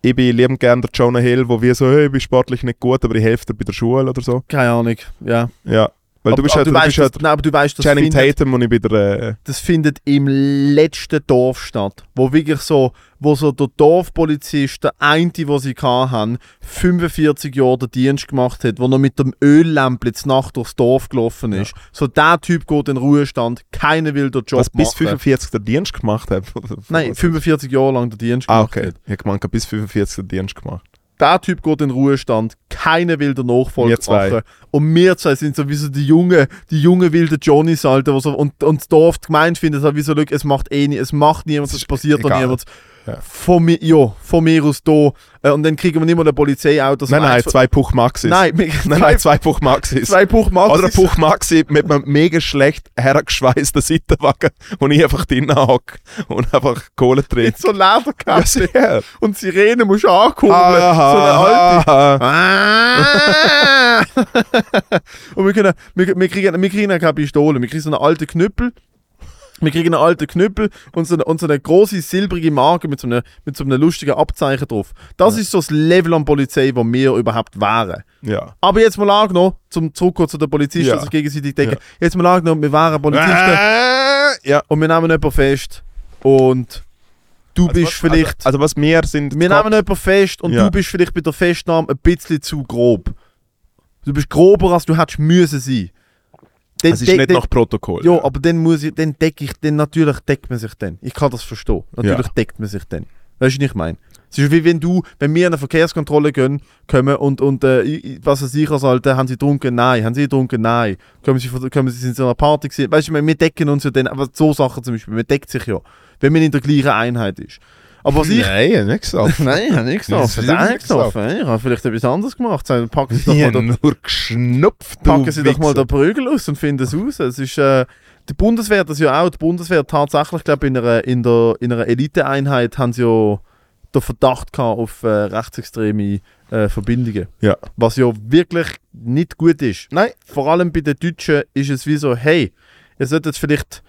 Ich bin liebend gern der Jonah Hill, wo wir so, hey, ich bin sportlich nicht gut, aber ich helfe dir bei der Schule oder so. Keine Ahnung, ja. Ja. Weil du Aber- bist aber halt, du weißt, bist halt das, nein, aber du weißt, das Channing findet, Tatum und ich bin der. Äh, das findet im letzten Dorf statt. Wo wirklich so, wo so der Dorfpolizist, der eine, den sie hatten, 45 Jahre den Dienst gemacht hat, wo noch mit dem Öllämpchen die Nacht durchs Dorf gelaufen ist. So der Typ geht in den Ruhestand, keiner will den Job was bis machen. 45 der Dienst gemacht hat. Nein, 45 Jahre lang den Dienst Ah, gemacht okay. hat. Ich habe gemeint, bis 45 der Dienst gemacht. Der Typ geht in den Ruhestand, keiner will den Nachfolger Wir zwei. machen. Und wir zwei sind sowieso die jungen, die jungen wilden Johnnies, Alter, so, und, und das Dorf, die Gemeinde findet wie so, «Look, es macht eh nie, es macht niemand, Es passiert da egal. niemand. Ja. Von mir, ja, von mir aus da. Äh, und dann kriegen wir nicht mal ein Polizeiauto. Nein, nein, zwei Puch Maxis. nein, nein, nein, zwei Puch Maxis. zwei Puch Oder ein Puch Maxi mit einem mega schlecht hergeschweißten Seitenwagen, wo ich einfach drinnen hocke und einfach Kohle drin. Mit so Ja, Lederkappe. sehr. und Sirene musst du ankurbeln. Aha, so eine alte. und wir, können, wir, wir, kriegen, wir kriegen keine Pistole, wir kriegen so einen alten Knüppel. Wir kriegen einen alten Knüppel und so eine, und so eine große silbrige Marke mit so einem, mit so einem lustigen Abzeichen drauf. Das ist so das Level an Polizei, wo wir überhaupt wären. Ja. Aber jetzt mal angenommen, zum Zurückkommen zu den Polizisten, Ja. sich gegenseitig decken. Jetzt mal angenommen, wir wären Polizisten Äh, ja. und wir nehmen jemanden fest und du Also bist was, vielleicht... Also, also was wir sind. Wir nehmen jemanden fest und Ja. du bist vielleicht bei der Festnahme ein bisschen zu grob. Du bist grober, als du hättest müssen sein. Dann Es ist deck- nicht nach Protokoll. Ja, aber dann muss ich, dann decke ich, dann natürlich deckt man sich dann. Ich kann das verstehen. Natürlich Ja. deckt man sich dann. Weißt du, was ich meine? Es ist wie wenn du, wenn wir an eine Verkehrskontrolle gehen, kommen und, und äh, was weiß ich als Alter, haben sie getrunken? Nein. Haben sie getrunken? Nein. Kommen sie, kommen sie sind an einer Party gewesen? Weißt du, wir decken uns ja dann, aber so Sachen zum Beispiel, man deckt sich ja, wenn man in der gleichen Einheit ist. Aber was ich... Nein, ich hab nicht gesagt. Nein, ich habe nichts Das gesoffen. ist Nein, nicht gesoffen. Ich habe vielleicht etwas anderes gemacht. Sagen, Packen Sie doch Ich mal den, nur geschnupft, packen Sie doch mal den Prügel aus und finden es raus. Es ist... Äh, die Bundeswehr, das ja auch, die Bundeswehr tatsächlich, glaube in einer, in der, in einer Eliteeinheit haben sie ja den Verdacht gehabt auf äh, rechtsextreme äh, Verbindungen. Ja. Was ja wirklich nicht gut ist. Nein. Vor allem bei den Deutschen ist es wie so, hey, ihr solltet vielleicht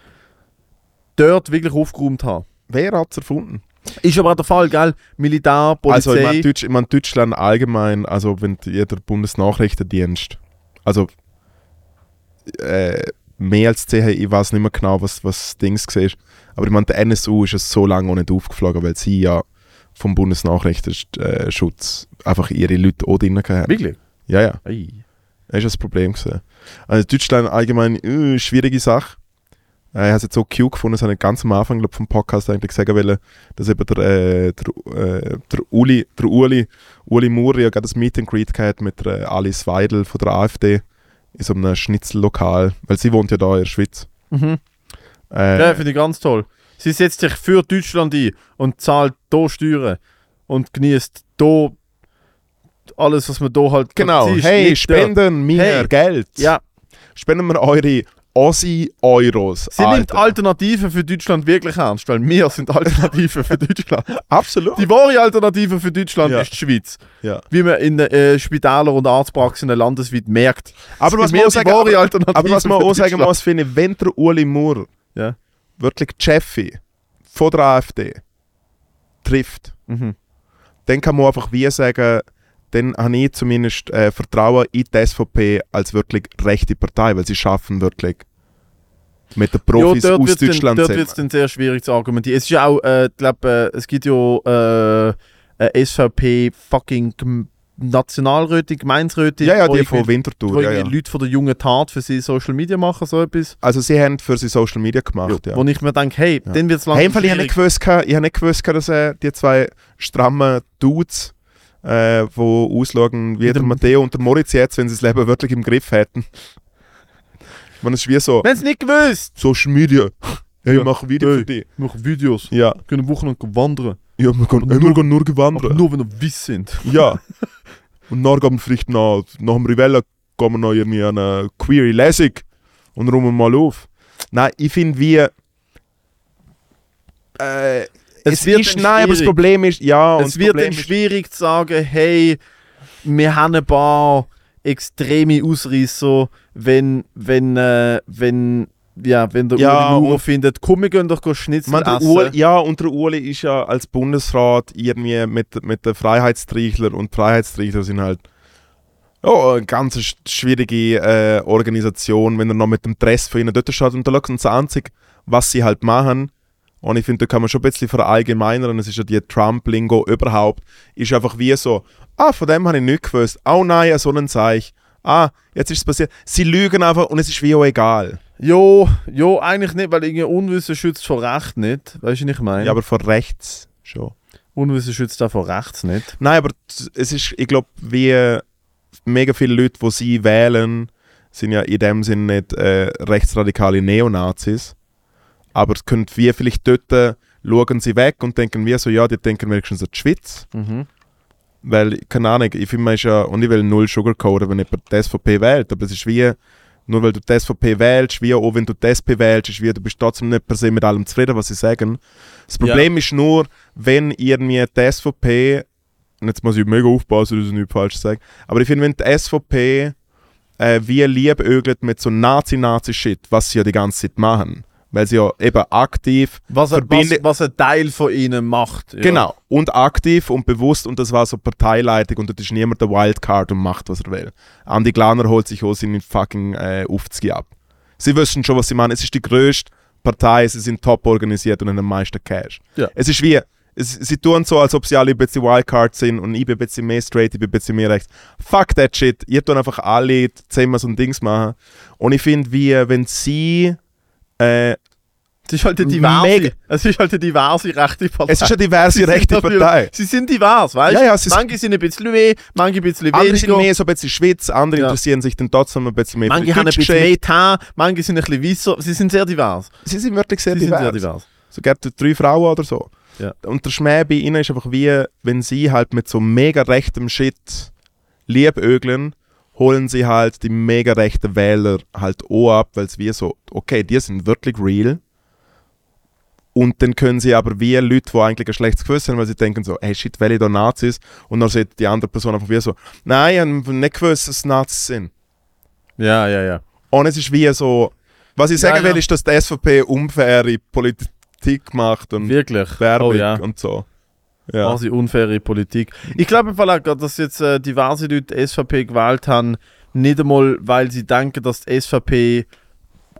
dort wirklich aufgeräumt haben. Wer hat es erfunden? Ist aber auch der Fall, gell? Militär, Also ich Polizei. meine, Deutsch, ich mein, Deutschland allgemein, also wenn jeder Bundesnachrichtendienst, also äh, mehr als 10, ich weiß nicht mehr genau, was, was Dings war, aber ich meine, der NSU ist es so lange auch nicht aufgeflogen, weil sie ja vom Bundesnachrichtenschutz einfach ihre Leute auch drin haben. Wirklich? Ja, ja, Ei. das ist das Problem gewesen. Also Deutschland allgemein, äh, schwierige Sache. Äh, ich habe es jetzt so cute gefunden, das habe ich ganz am Anfang glaub, vom Podcast eigentlich sagen wollen, dass eben der, äh, der, äh, der Uli, der Uli, Uli Muri ja gerade das Meet and Greet gehabt mit der äh, Alice Weidel von der AfD in so einem Schnitzellokal, weil sie wohnt ja da in der Schweiz. Mhm. Äh, Ja, finde ich ganz toll. Sie setzt sich für Deutschland ein und zahlt hier Steuern und genießt hier alles, was man hier halt genau, hey, spenden mir Hey. Geld. Ja, Spenden wir eure Aussie-Euros. sie nimmt Alter. Alternativen für Deutschland wirklich ernst, weil wir sind Alternativen für Deutschland. Absolut. Die wahre Alternative für Deutschland Ja. ist die Schweiz. Ja. Wie man in äh, Spitälern und Arztpraxen landesweit merkt. Aber was man auch sagen, wahre aber, aber was man auch sagen muss, finde ich, wenn der Uli Moore Ja. wirklich die Chefin von der AfD trifft, Mhm. dann kann man einfach wie sagen, dann habe ich zumindest äh, Vertrauen in die SVP als wirklich rechte Partei, weil sie schaffen wirklich mit den Profis ja, aus wird's dann, Deutschland dort wird es dann sehr schwierig zu argumentieren. Es ist ja auch, äh, glaub, äh, es gibt ja äh, äh, SVP fucking Gem- Nationalräte, Gemeinsräte, Ja, ja, die von Winterthur. wo Ja, ja. Leute von der jungen Tat für sie Social Media machen, so etwas. Also sie haben für sie Social Media gemacht, ja. Wo ich mir denke, hey, Ja. dann wird es Hey, langsam im Fall, ich habe nicht gewusst, ich habe nicht gewusst, dass äh, die zwei strammen Dudes, äh, die ausschauen wie der Matteo und der Moritz jetzt, wenn sie das Leben wirklich im Griff hätten. Ich es ist wie so, Wenn es nicht gewusst, Social Media. Hey, Ja. ich mache Video Hey. für dich. machen Videos, Ja, können wochenlang wandern, ja wir, Aber hey, wir gehen nur aber nur wenn wir wiss sind. Ja. Und dann gehen wir vielleicht noch, nach dem Rivella gehen wir noch irgendwie an eine Query Lesung und räumen mal auf. Nein, ich finde wie. Äh, es, wird ist, nein, aber das. Problem ist, ja, es wird ist, schwierig zu sagen, hey, wir haben ein paar extreme Ausreißer, wenn, wenn, äh, wenn, ja, wenn der Ja, Uli Maurer findet, komm, wir gehen doch go Schnitzel man, essen. Uli, ja, und der Uli ist ja als Bundesrat irgendwie mit, mit den Freiheitstrichler und Freiheitstrichler sind halt ja, eine ganz sch- schwierige äh, Organisation, wenn er noch mit dem Dress von ihnen dort schaut und da schaut das Einzige, was sie halt machen. Und ich finde, da kann man schon ein bisschen verallgemeinern. Es ist ja die Trump-Lingo überhaupt. Ist einfach wie so, ah, von dem habe ich nicht gewusst. Oh nein, so ein Zeichen. Ah, jetzt ist es passiert. Sie lügen einfach und es ist wie auch egal. Jo, jo, eigentlich nicht, weil irgendwie Unwissen schützt vor Recht nicht. Weißt du, was ich meine? Ja, aber von rechts schon. Unwissen schützt auch vor rechts nicht. Nein, aber es ist, ich glaube, wie mega viele Leute, die sie wählen, sind ja in dem Sinn nicht äh, rechtsradikale Neonazis. Aber es könnte wie vielleicht dort äh, schauen sie weg und denken wir so, ja, die denken wenigstens an die Schweiz. Mhm. Weil, keine Ahnung, ich finde, man ist ja, und ich will null sugarcoaten, wenn jemand die SVP wählt, aber es ist wie, nur weil du die SVP wählst, wie auch wenn du die SP wählst, ist wie, du bist trotzdem nicht per se mit allem zufrieden, was sie sagen. Das Problem ist nur, wenn irgendwie die SVP, und jetzt muss ich mega aufpassen, dass ich nichts falsch sage, aber ich finde, wenn die SVP äh, wie liebäugelt mit so Nazi-Nazi-Shit, was sie ja die ganze Zeit machen, weil sie ja eben aktiv Was, was, was ein Teil von ihnen macht. Ja. Genau. Und aktiv und bewusst und das war so Parteileitung und dort ist niemand der Wildcard und macht, was er will. Andi Glaner holt sich auch seinen fucking äh, Aufzgi ab. Sie wissen schon, was sie machen. Es ist die größte Partei, sie sind top organisiert und haben am meisten Cash. Ja. Es ist wie, es, sie tun so, als ob sie alle ein bisschen Wildcard sind und ich bin ein bisschen mehr straight, ich bin ein bisschen mehr rechts. Fuck that shit. Ihr tun einfach alle zehnmal so ein Dings machen. Und ich finde, wie, wenn sie äh, Es ist halt eine diverse, Mega. es ist halt eine diverse rechte Partei. es ist eine diverse sind rechte Partei. Sie sind divers, weißt du? Ja, ja, sind- manche sind ein bisschen mehr, manche ein bisschen Andere sind weniger. mehr so ein bisschen Schweiz, andere Ja. interessieren sich dann trotzdem ein bisschen mehr Manche haben ein bisschen mehr Teint, manche sind ein bisschen weißer. Sie sind sehr divers. Sie sind wirklich sehr Sie sind divers. sehr divers. So gibt drei Frauen oder so. Ja. Und der Schmäh bei ihnen ist einfach wie, wenn sie halt mit so mega rechtem Shit liebögeln, holen sie halt die mega rechten Wähler halt auch ab, weil es wie so, okay, die sind wirklich real. Und dann können sie aber wie Leute, die eigentlich ein schlechtes Gewissen haben, weil sie denken so, hey shit, welche da Nazis? Und dann sieht die andere Person einfach wie so, nein, ich habe nicht gewusst, dass es Nazis sind. Ja, ja, ja. Und es ist wie so, was ich sagen ja. will, ist, dass die SVP unfaire Politik macht und Wirklich. Werbung Oh ja. und so. Ja. Quasi unfaire Politik. Ich glaube im Fall auch, dass jetzt äh, diverse Leute SVP gewählt haben, nicht einmal, weil sie denken, dass die SVP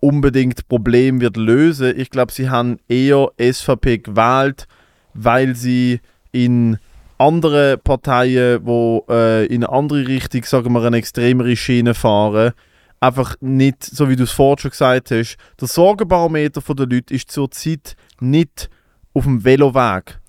unbedingt Problem wird lösen. Ich glaube, sie haben eher SVP gewählt, weil sie in andere Parteien, wo äh, in eine andere Richtung, sagen wir, eine extremere Schiene fahren, einfach nicht, so wie du es vorhin schon gesagt hast, der Sorgenbarometer der Leute ist zurzeit nicht auf dem Veloweg.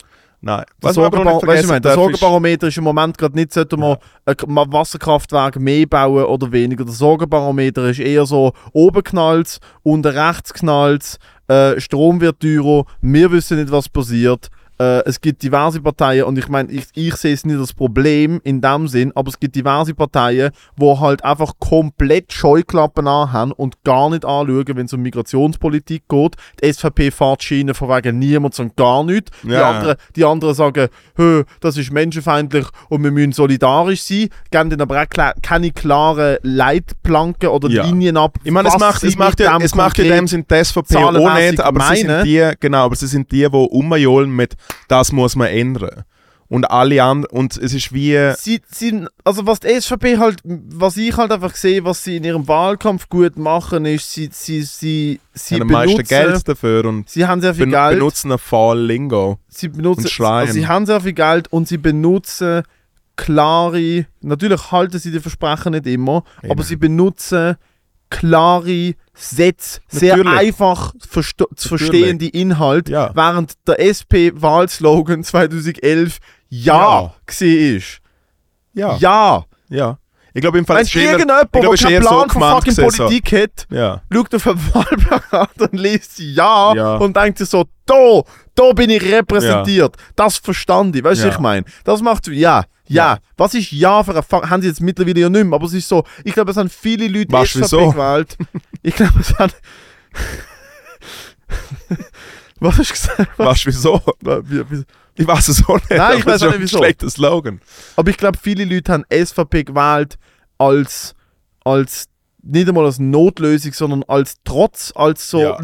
Nein. Noch Sorgenbar weißt ich darf, ist- Sorgenbarometer ist im Moment gerade nicht, sollte man ein K- ma- Wasserkraftwerk mehr bauen oder weniger. Der Sorgenbarometer ist eher so, oben knallt unten rechts knallt äh, Strom wird teurer, wir wissen nicht, was passiert. Äh, es gibt diverse Parteien und ich meine, ich, ich sehe es nicht als Problem in dem Sinn, aber es gibt diverse Parteien, wo halt einfach komplett Scheuklappen anhaben und gar nicht anschauen, wenn es um Migrationspolitik geht. Die SVP fährt Schiene von wegen niemand und gar nichts. Die, Ja. anderen, die anderen sagen, Hö, das ist menschenfeindlich und wir müssen solidarisch sein, geben dann aber auch keine klaren Leitplanken oder Ja. Linien ab. Ich meine, es macht, es macht, ja, dem es macht in dem Sinn die SVP auch nicht, aber sie sind die, genau, aber sie sind die, die umjohlen mit, das muss man ändern. Und alle anderen, und es ist wie, Sie, sie, also was die SVP halt, was ich halt einfach sehe, was sie in ihrem Wahlkampf gut machen, ist, sie, sie, sie, sie haben am meisten benutzen, Geld dafür und sie haben sehr viel ben Geld, benutzen Fall Lingo. sie benutzen, und schreien. also sie haben sehr viel Geld und sie benutzen klare, natürlich halten sie die Versprechen nicht immer, Eben. aber sie benutzen klare Sätze, sehr Natürlich. einfach versto- zu verstehende Inhalte, Ja. während der SP-Wahlslogan 2011 Ja, gesehen ist. Ja. Ja. Ja. Ich glaube, im Fall Wenn irgendjemand, ich ist keinen eher so Plan von fucking gewesen, so. Politik hat, ja. schaut auf ein Wahlplakat und liest Ja, Ja. und denkt sich so, da, da bin ich repräsentiert. Das verstand ich. Weißt du, Ja. was ich meine? Das macht ja, ja. Ja. Was ist Ja für ein Fuck? Haben sie jetzt mittlerweile ja nicht mehr, aber es ist so, ich glaube, es haben viele Leute Weißt du, SVP wieso? gewählt. Ich glaube, es haben... Was hast du gesagt? Weißt du wieso? Ich weiß es auch nicht. Nein, ich weiß auch nicht, ein wieso. schlechter Slogan. Aber ich glaube, viele Leute haben SVP gewählt als, als nicht einmal als Notlösung, sondern als Trotz, als so, Ja.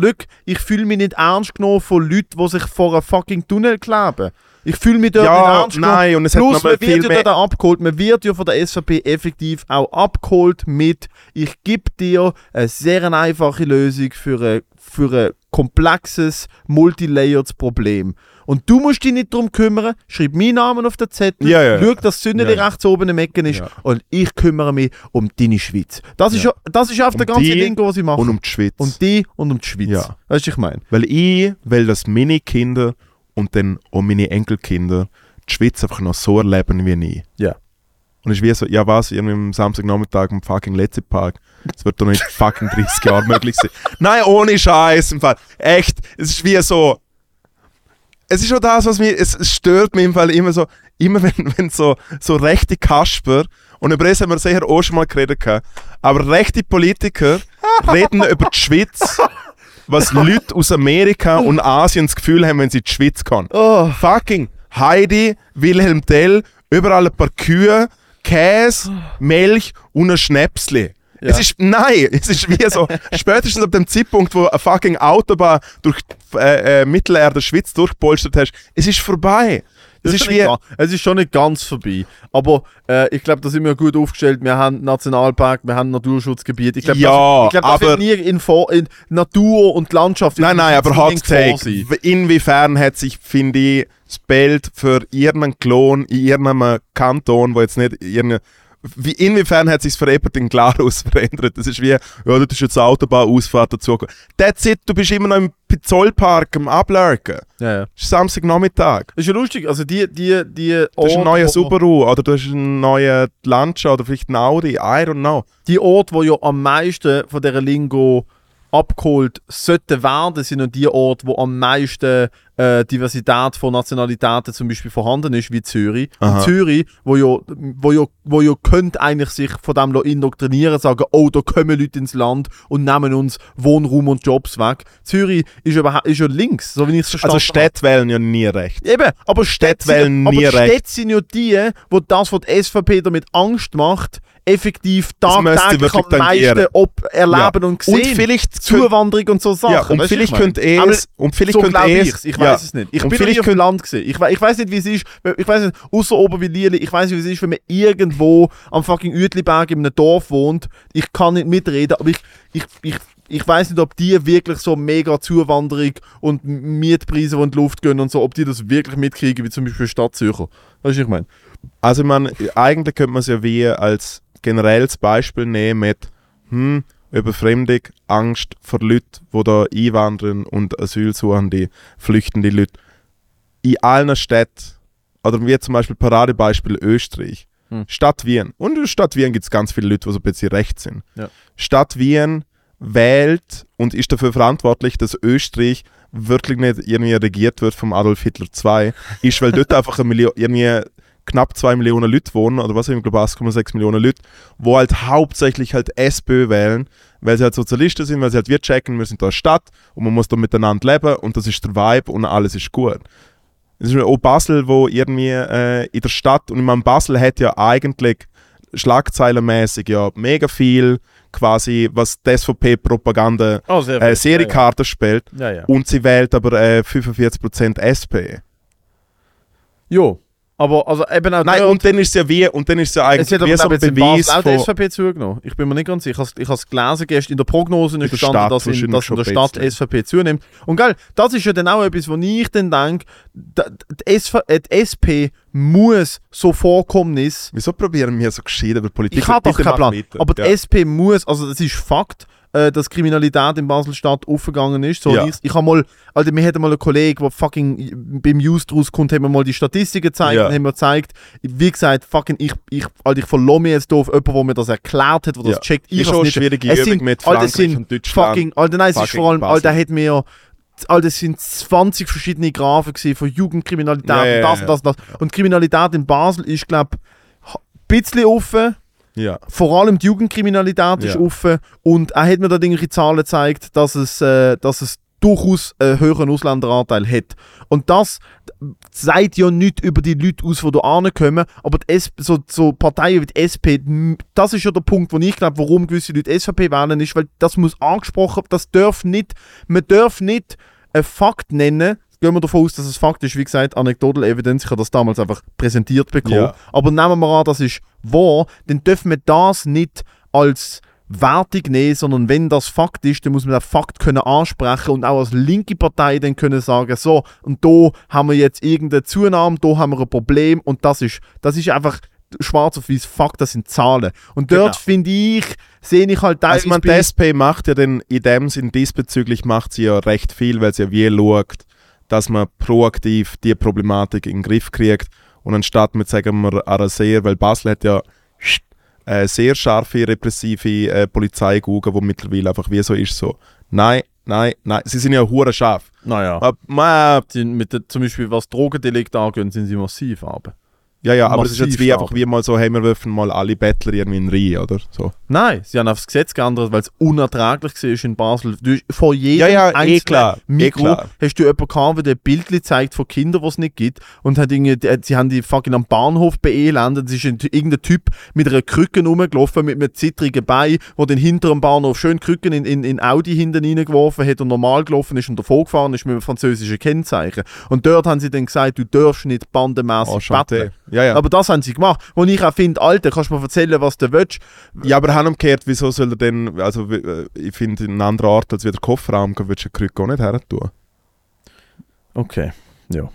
ich fühle mich nicht ernst genommen von Leuten, die sich vor einem fucking Tunnel kleben. Ich fühle mich dort nicht Ja, ernst genommen. nein, und es hat Plus, noch man wird ja dort auch abgeholt. Man wird ja von der SVP effektiv auch abgeholt mit, ich gebe dir eine sehr einfache Lösung für ein, für ein komplexes, multilayered Problem. Und du musst dich nicht darum kümmern, schreib meinen Namen auf den Zettel, Ja, ja, schau, dass das Sündeli Ja, ja. rechts oben im Ecken ist und ich kümmere mich um deine Schweiz. Das ist, das ist auf der Um ganzen die Lingo, was ich mache. Und um die Schweiz. um die und um die Schweiz. Ja. Weißt du, ich meine? Weil ich will, dass meine Kinder und dann auch meine Enkelkinder die Schweiz einfach noch so erleben wie ich. Ja. Und es ist wie so, ja was, irgendwie am Samstagnachmittag im fucking Letzepark. Das wird doch nicht fucking 30 Jahre möglich sein. Nein, ohne Scheiß im Fall. Echt, es ist wie so... Es ist schon das, was mich... Es, es stört mich im Fall immer so... Immer wenn, wenn so, so rechte Kasper... Und über das haben wir sicher auch schon mal geredet. Aber rechte Politiker reden über die Schweiz, was Leute aus Amerika und Asien das Gefühl haben, wenn sie die Schweiz kommen. Oh. Fucking Heidi, Wilhelm Tell, überall ein paar Kühe, Käse, Milch und ein Schnäpsli. Ja. Es ist, nein, es ist wie so, spätestens ab dem Zeitpunkt, wo eine fucking Autobahn durch äh, äh, Mittelerde Schweiz durchpolstert hast, es ist vorbei. Es Das ist schon wie, nicht es ist schon nicht ganz vorbei. Aber äh, ich glaube, da sind wir gut aufgestellt. Wir haben Nationalpark, wir haben Naturschutzgebiet. Ich glaube, Ja, das, ich glaub, das aber- wird nie in, in Natur und Landschaft. Nein, nein, aber Hot Take. Inwiefern hat sich, finde ich, das Bild für irgendeinen Klon in irgendeinem Kanton, wo jetzt nicht irgendein. Wie, inwiefern hat sich für jemanden in Glarus verändert? Das ist wie, ja, das ist jetzt eine Autobahnausfahrt dazu. That's it, du bist immer noch im Zollpark am Ablurken. Ja, ja. Es ist Samstagnachmittag. Das ist ja lustig. Also die, die, die Du hast einen neuen Subaru oder du hast einen neuen Lancia oder vielleicht einen Audi, I don't know. die Orte, wo ja am meisten von dieser Lingo abgeholt sollten werden, sind ja die Orte, wo am meisten äh, Diversität von Nationalitäten zum Beispiel vorhanden ist, wie Zürich. Aha. Und Zürich, wo ja, wo ja, wo ja könnte eigentlich sich von dem indoktrinieren, sagen, oh, da kommen Leute ins Land und nehmen uns Wohnraum und Jobs weg. Zürich ist, überhaupt, ist ja links, so wie ich es verstanden Also Städte wählen ja nie recht. Eben, aber Städte, Städte wählen sind, nie aber recht. Städte sind ja die, wo das, was die SVP damit Angst macht, effektiv tagtäglich am meisten ob erleben und sehen. Und vielleicht Zuwanderung und so Sachen. ja, und vielleicht könnt es und vielleicht so könnt glaube es ich Ich ja. Weiß es nicht. Ich Und bin vielleicht auf dem Land gesehen. Ich, we- ich weiß nicht, wie es ist. Ich weiß nicht, außer Oberwil-Lieli, ich weiß nicht, wie es ist, wenn man irgendwo am fucking Uetliberg in einem Dorf wohnt. Ich kann nicht mitreden, aber ich, ich, ich, ich weiß nicht, ob die wirklich so mega Zuwanderung und Mietpreise, die in die Luft gehen und so, ob die das wirklich mitkriegen, wie zum Beispiel Stadt Zürcher. Weißt du, ich meine? Also man, eigentlich könnte man es ja wie als generelles Beispiel nehmen mit hm, Überfremdung, Angst vor Leuten, die da einwandern und Asyl suchen, die flüchtende Leute. In allen Städten, oder wie zum Beispiel Paradebeispiel Österreich, Hm. Stadt Wien. Und in Stadt Wien gibt es ganz viele Leute, die so ein bisschen recht sind. Ja. Stadt Wien wählt und ist dafür verantwortlich, dass Österreich wirklich nicht irgendwie regiert wird vom Adolf Hitler II, ist, weil dort einfach eine Million, irgendwie knapp 2 Millionen Leute wohnen, oder was, ich glaube 1,6 Millionen Leute, wo halt hauptsächlich halt SPÖ wählen, weil sie halt Sozialisten sind, weil sie halt wir checken, wir sind da eine Stadt und man muss da miteinander leben und das ist der Vibe und alles ist gut. Es ist auch Basel, wo irgendwie äh, in der Stadt, und ich meine, Basel hat ja eigentlich schlagzeilenmäßig ja mega viel quasi, was die SVP-Propaganda Oh, äh, Seriekarte spielt Ja, ja. und sie wählt aber äh, 45% SP. Jo, aber also eben auch Nein, und dann ist es ja wie, und dann ist es ja Es eigentlich hat aber wie so ein Beweis Basel auch von... SVP zugenommen. Ich bin mir nicht ganz sicher. Ich habe es gelesen gestern in der Prognose gestanden, Stadt dass in, dass in der Stadt. SVP zunimmt. Und geil, das ist ja dann auch etwas, wo ich dann denke, die, SV, äh, die SP muss so Vorkommnis Wieso probieren wir so gescheit über Politik? ich habe doch keinen Plan. weiter. Aber die ja. SP muss, also das ist Fakt, äh, dass Kriminalität in Basel-Stadt aufgegangen ist. So, Ja. ich, ich habe mal, Alter, mir hat mal ein Kollege, der fucking beim Just rauskommt, haben wir mal die Statistiken gezeigt Ja. und haben mir gezeigt, wie gesagt, fucking, ich, ich, Alter, ich verlasse mich jetzt auf jemanden, der mir das erklärt hat, der das Ja. checkt. Ich ist hab's schon eine nicht. schwierige Es Übung sind- mit Alter, Frankreich sind und Deutschland. Fucking, Alter, nein, es ist vor allem, Basel. Alter, hat mir, Alter, es sind 20 verschiedene gewesen von Jugendkriminalität Ja, und das und das und das. Und Kriminalität in Basel ist, glaube ich, ein bisschen offen ja. vor allem die Jugendkriminalität ist Ja. offen und er hat mir da irgendwelche Zahlen gezeigt, dass es, äh, dass es durchaus einen höheren Ausländeranteil hat. Und das sagt ja nicht über die Leute aus, die da ankommen, aber die SP, so, so Parteien wie die SP, das ist ja der Punkt, wo ich glaube, warum gewisse Leute SVP wählen, ist, weil das muss angesprochen, das darf nicht, man darf nicht einen Fakt nennen, gehen wir davon aus, dass es Fakt ist, wie gesagt, Anecdotal Evidence, ich habe das damals einfach präsentiert bekommen, Ja. aber nehmen wir an, das ist wahr, dann dürfen wir das nicht als Wertung nehmen, sondern wenn das Fakt ist, dann muss man den Fakt können ansprechen und auch als linke Partei dann können sagen, so, und da haben wir jetzt irgendeine Zunahme, da haben wir ein Problem und das ist, das ist einfach schwarz auf weiß Fakt, das sind Zahlen. Und dort Genau. finde ich, sehe ich halt Also man, die SP macht ja dann in dem Sinn diesbezüglich macht sie ja recht viel, weil sie ja wie schaut, dass man proaktiv die Problematik in den Griff kriegt und anstatt mit, sagen wir, Arasier, weil Basel hat ja äh, sehr scharfe, repressive äh, Polizeigugen, wo mittlerweile einfach wie so ist, so, nein, nein, nein, sie sind ja hure scharf. naja, Aber, man, sie sind mit zum Beispiel was Drogendelikte angeht, sind sie massiv aber. Ja, ja, aber es ist jetzt wie einfach wie mal so, hey, wir werfen mal alle Bettler irgendwie in den Reihe, oder? So. Nein, sie haben auf das Gesetz geändert, weil es unerträglich war in Basel. Du, vor jedem Ja, ja, eh einzelnen klar, eh Mikro klar. hast du jemanden gehabt, der dir Bildchen zeigt von Kindern, die es nicht gibt. Und hat irgendwie, die, sie haben die fucking am Bahnhof beelendet. Es ist ein, irgendein Typ mit einer Krücke rumgelaufen, mit einem zittrigen Bein, der den hinter dem Bahnhof schön Krücken in, in, in Audi hinten reingeworfen hat und normal gelaufen ist und davor gefahren ist mit einem französischen Kennzeichen. Und dort haben sie dann gesagt, du darfst nicht bandenmässig betteln. Ja, ja. Aber das haben sie gemacht. Und ich auch finde, Alter, kannst du mir erzählen, was du willst? Ja, aber umgekehrt, wieso soll er denn, also äh, ich finde, in einer anderen Art als wie der Kofferraum, würdest du den Krück auch nicht her tun. Okay, ja.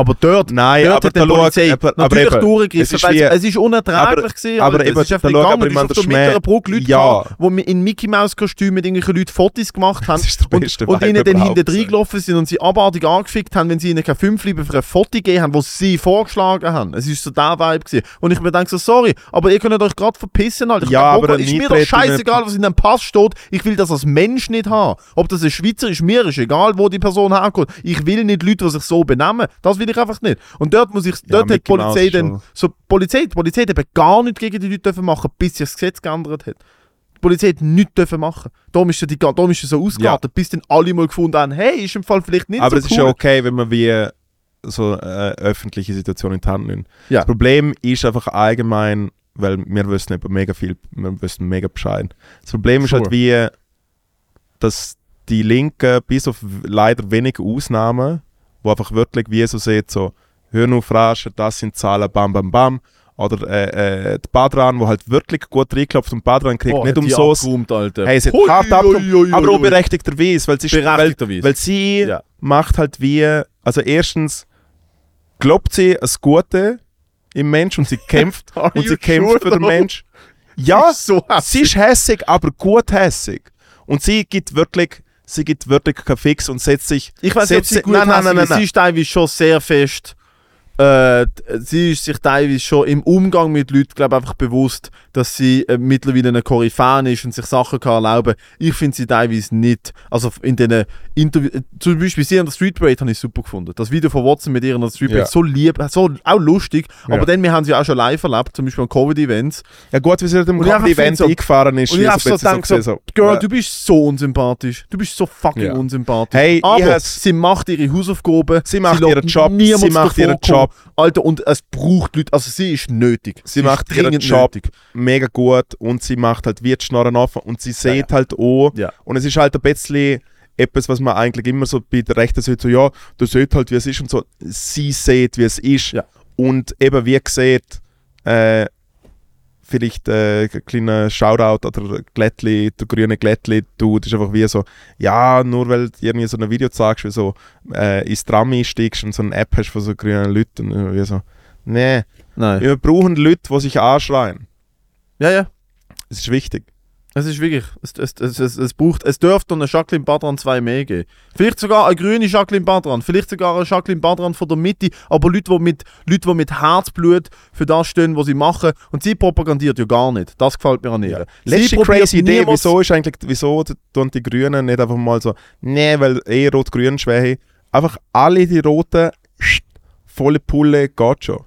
Aber dort, Nein, dort aber hat die schau, Polizei aber- aber natürlich eben, durchgegriffen, es ist wie- es, ist unerträglich aber- gewesen, aber Alter. eben, es ist einfach gegangen, aber ist auf der der mittleren Brücke Leute Ja. gehabt, die in Mickey Mouse Kostümen mit irgendwelchen Leuten Fotos gemacht haben Das ist der und, und ihnen dann hinten reingelaufen sind und sie abartig angefickt haben, wenn sie ihnen kein Fünfliebe für ein Foto gegeben haben, was sie vorgeschlagen haben. Es ist so der Vibe gewesen. Und ich mir denke so, sorry, aber ihr könnt euch gerade verpissen, Alter. Ich Ja, aber ist mir doch scheißegal, was in dem Pass steht. Ich will das als Mensch nicht haben. Ob das ein Schweizer ist, mir ist egal, wo die Person herkommt. Ich will nicht Leute, die sich so benehmen. Das will ich einfach nicht. Und dort muss ich, dort hat die Polizei dann, schon. so, die Polizei, die Polizei hat eben gar nichts gegen die Leute dürfen machen, bis sich das Gesetz geändert hat. Die Polizei hat nichts dürfen machen. Darum ist, ja die, darum ist so ausgeartet, bis dann alle mal gefunden haben, hey, ist im Fall vielleicht nicht Aber so es cool. ist ja okay, wenn man wie so äh, öffentliche Situationen in die Hand nimmt. Ja. Das Problem ist einfach allgemein, weil wir wissen über mega viel, wir wissen mega Bescheid. Das Problem ist Sure. halt wie, dass die Linken, bis auf leider wenige Ausnahmen, wo einfach wirklich wie so sieht, so, hör auf rasch, das sind Zahlen, bam, bam, bam. Oder äh, äh, die Badran, wo halt wirklich gut reinklopft und Badran kriegt Oh, nicht umsonst. Hey, sie hat Hui, hart ui, aber auch berechtigterweise, weil sie, ist- weil, Berechtigterweise. weil sie Ja. macht halt wie, also erstens glaubt sie das Gute im Mensch und sie kämpft und sie kämpft sure für den? Mensch. Ja, so sie ist hässig, aber gut hässig. Und sie gibt wirklich, sie gibt wirklich keinen Fix und setzt sich. Ich weiß nicht, ob sie gut nein, nein, nein, nein. Sie ist teilweise schon sehr fest. Äh, sie ist sich teilweise schon im Umgang mit Leuten, glaube einfach bewusst, dass sie äh, mittlerweile eine Koryphäen ist und sich Sachen kann erlauben. Ich finde sie teilweise nicht. Also in den Interviews, zum Beispiel sie an der Street Parade habe ich super gefunden. Das Video von Watson mit ihr an der Street Parade, Ja. so lieb, so auch lustig. Ja. Aber dann, wir haben sie auch schon live erlebt, zum Beispiel an Covid-Events. Ja gut, wie sie dem ich einfach Comedy-Event find so- eingefahren ist. Und ich habe so gedacht, so, so, Girl, äh, du bist so unsympathisch. Du bist so fucking Ja. unsympathisch. Hey, Aber sie macht ihre Hausaufgaben. Sie macht ihren Job, sie macht ihren. Job. Alter, und es braucht Leute. Also sie ist nötig. Sie ist macht ihren dringend Job. Nötig. Mega gut und sie macht halt wie die Schnorren offen und sie Ja, sieht halt auch. Ja. Und es ist halt ein bisschen etwas, was man eigentlich immer so bei der Rechten sieht, so ja, du sieht halt, wie es ist und so. Sie sieht, wie es ist. Ja. Und eben, wie gesagt, äh, vielleicht äh, ein kleiner Shoutout oder Glättli, der grüne Glättli, du, das ist einfach wie so, ja, nur weil du irgendwie so ein Video zeigst, wie so äh, ins Tram einsteigst und so eine App hast von so grünen Leuten, und wie so, nee, Nein. wir brauchen Leute, die sich anschreien. Ja, ja. Es ist wichtig. Es ist wirklich. Es, es, es, es, es braucht. Es dürfte eine Jacqueline Badran 2 mehr geben. Vielleicht sogar eine grüne Jacqueline Badran. Vielleicht sogar eine Jacqueline Badran von der Mitte. Aber Leute, die mit, Leute, die mit Herzblut für das stehen, was sie machen. Und sie propagandiert ja gar nicht. Das gefällt mir an ihr. Sie Letzte crazy Idee, wieso ist eigentlich, wieso tun die Grünen nicht einfach mal so, nee, weil eh Rot-Grün Schwäche, einfach alle die Roten, volle Pulle, geht schon.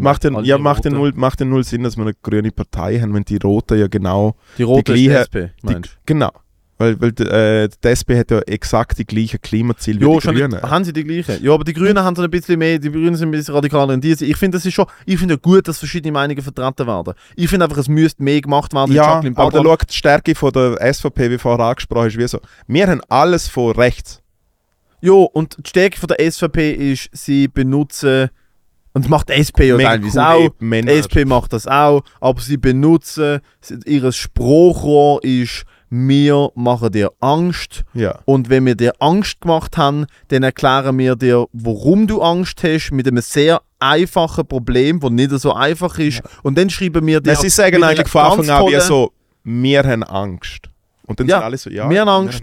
Macht meine, ja, macht Roten. null, macht ja null Sinn, dass wir eine grüne Partei haben, wenn die Roten ja genau, Die rote die ist gleiche- SP, die, genau, weil, weil äh, die SP hat ja exakt die gleichen Klimaziele du? wie die Grünen. nicht, haben sie die gleichen. Ja, aber die Grünen haben so ein bisschen mehr, die Grünen sind ein bisschen radikaler in diese. Ich finde, das ist schon, ich finde ja gut, dass verschiedene Meinungen vertreten werden. Ich finde einfach, es müsste mehr gemacht werden. Ja, aber da Badran. schaut die Stärke von der SVP, wie vorher angesprochen ist, wie so, wir haben alles von rechts. Ja, und die Stärke von der SVP ist, sie benutzen, und das macht SP ja teilweise auch, Männer. SP macht das auch, aber sie benutzen, ihr Spruchrohr ist, wir machen dir Angst Ja. und wenn wir dir Angst gemacht haben, dann erklären wir dir, warum du Angst hast, mit einem sehr einfachen Problem, das nicht so einfach ist und dann schreiben wir dir... Nein, sie sagen eigentlich von Anfang an wie so, wir haben Angst. Und dann Ja, sind alle so, ja, wir haben Angst.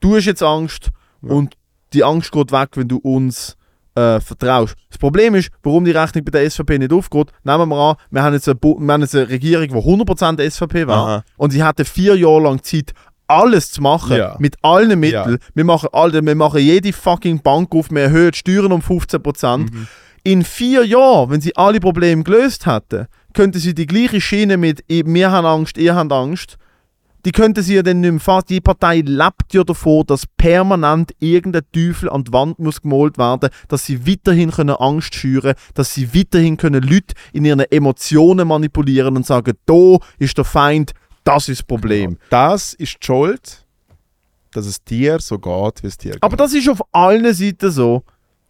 du hast jetzt Angst Ja. und die Angst geht weg, wenn du uns äh, vertraust. Das Problem ist, warum die Rechnung bei der SVP nicht aufgeht. Nehmen wir an, wir haben jetzt eine, wir haben jetzt eine Regierung, die 100% SVP war Aha. und sie hatte vier Jahre lang Zeit, alles zu machen, Ja. mit allen Mitteln. Ja. Wir, machen alle, wir machen jede fucking Bank auf, wir erhöhen die Steuern um 15%. Mhm. In vier Jahren, wenn sie alle Probleme gelöst hätten, könnten sie die gleiche Schiene mit «Wir haben Angst, ihr habt Angst» die könnten sie ja dann nicht mehr fassen. Die Partei lebt ja davon, dass permanent irgendein Teufel an die Wand muss gemalt werden, dass sie weiterhin können Angst schüren, dass sie weiterhin können Leute in ihren Emotionen manipulieren und sagen, da ist der Feind, das ist das Problem. Das ist die Schuld, dass es dir so geht, wie es dir geht. Aber das ist auf allen Seiten so.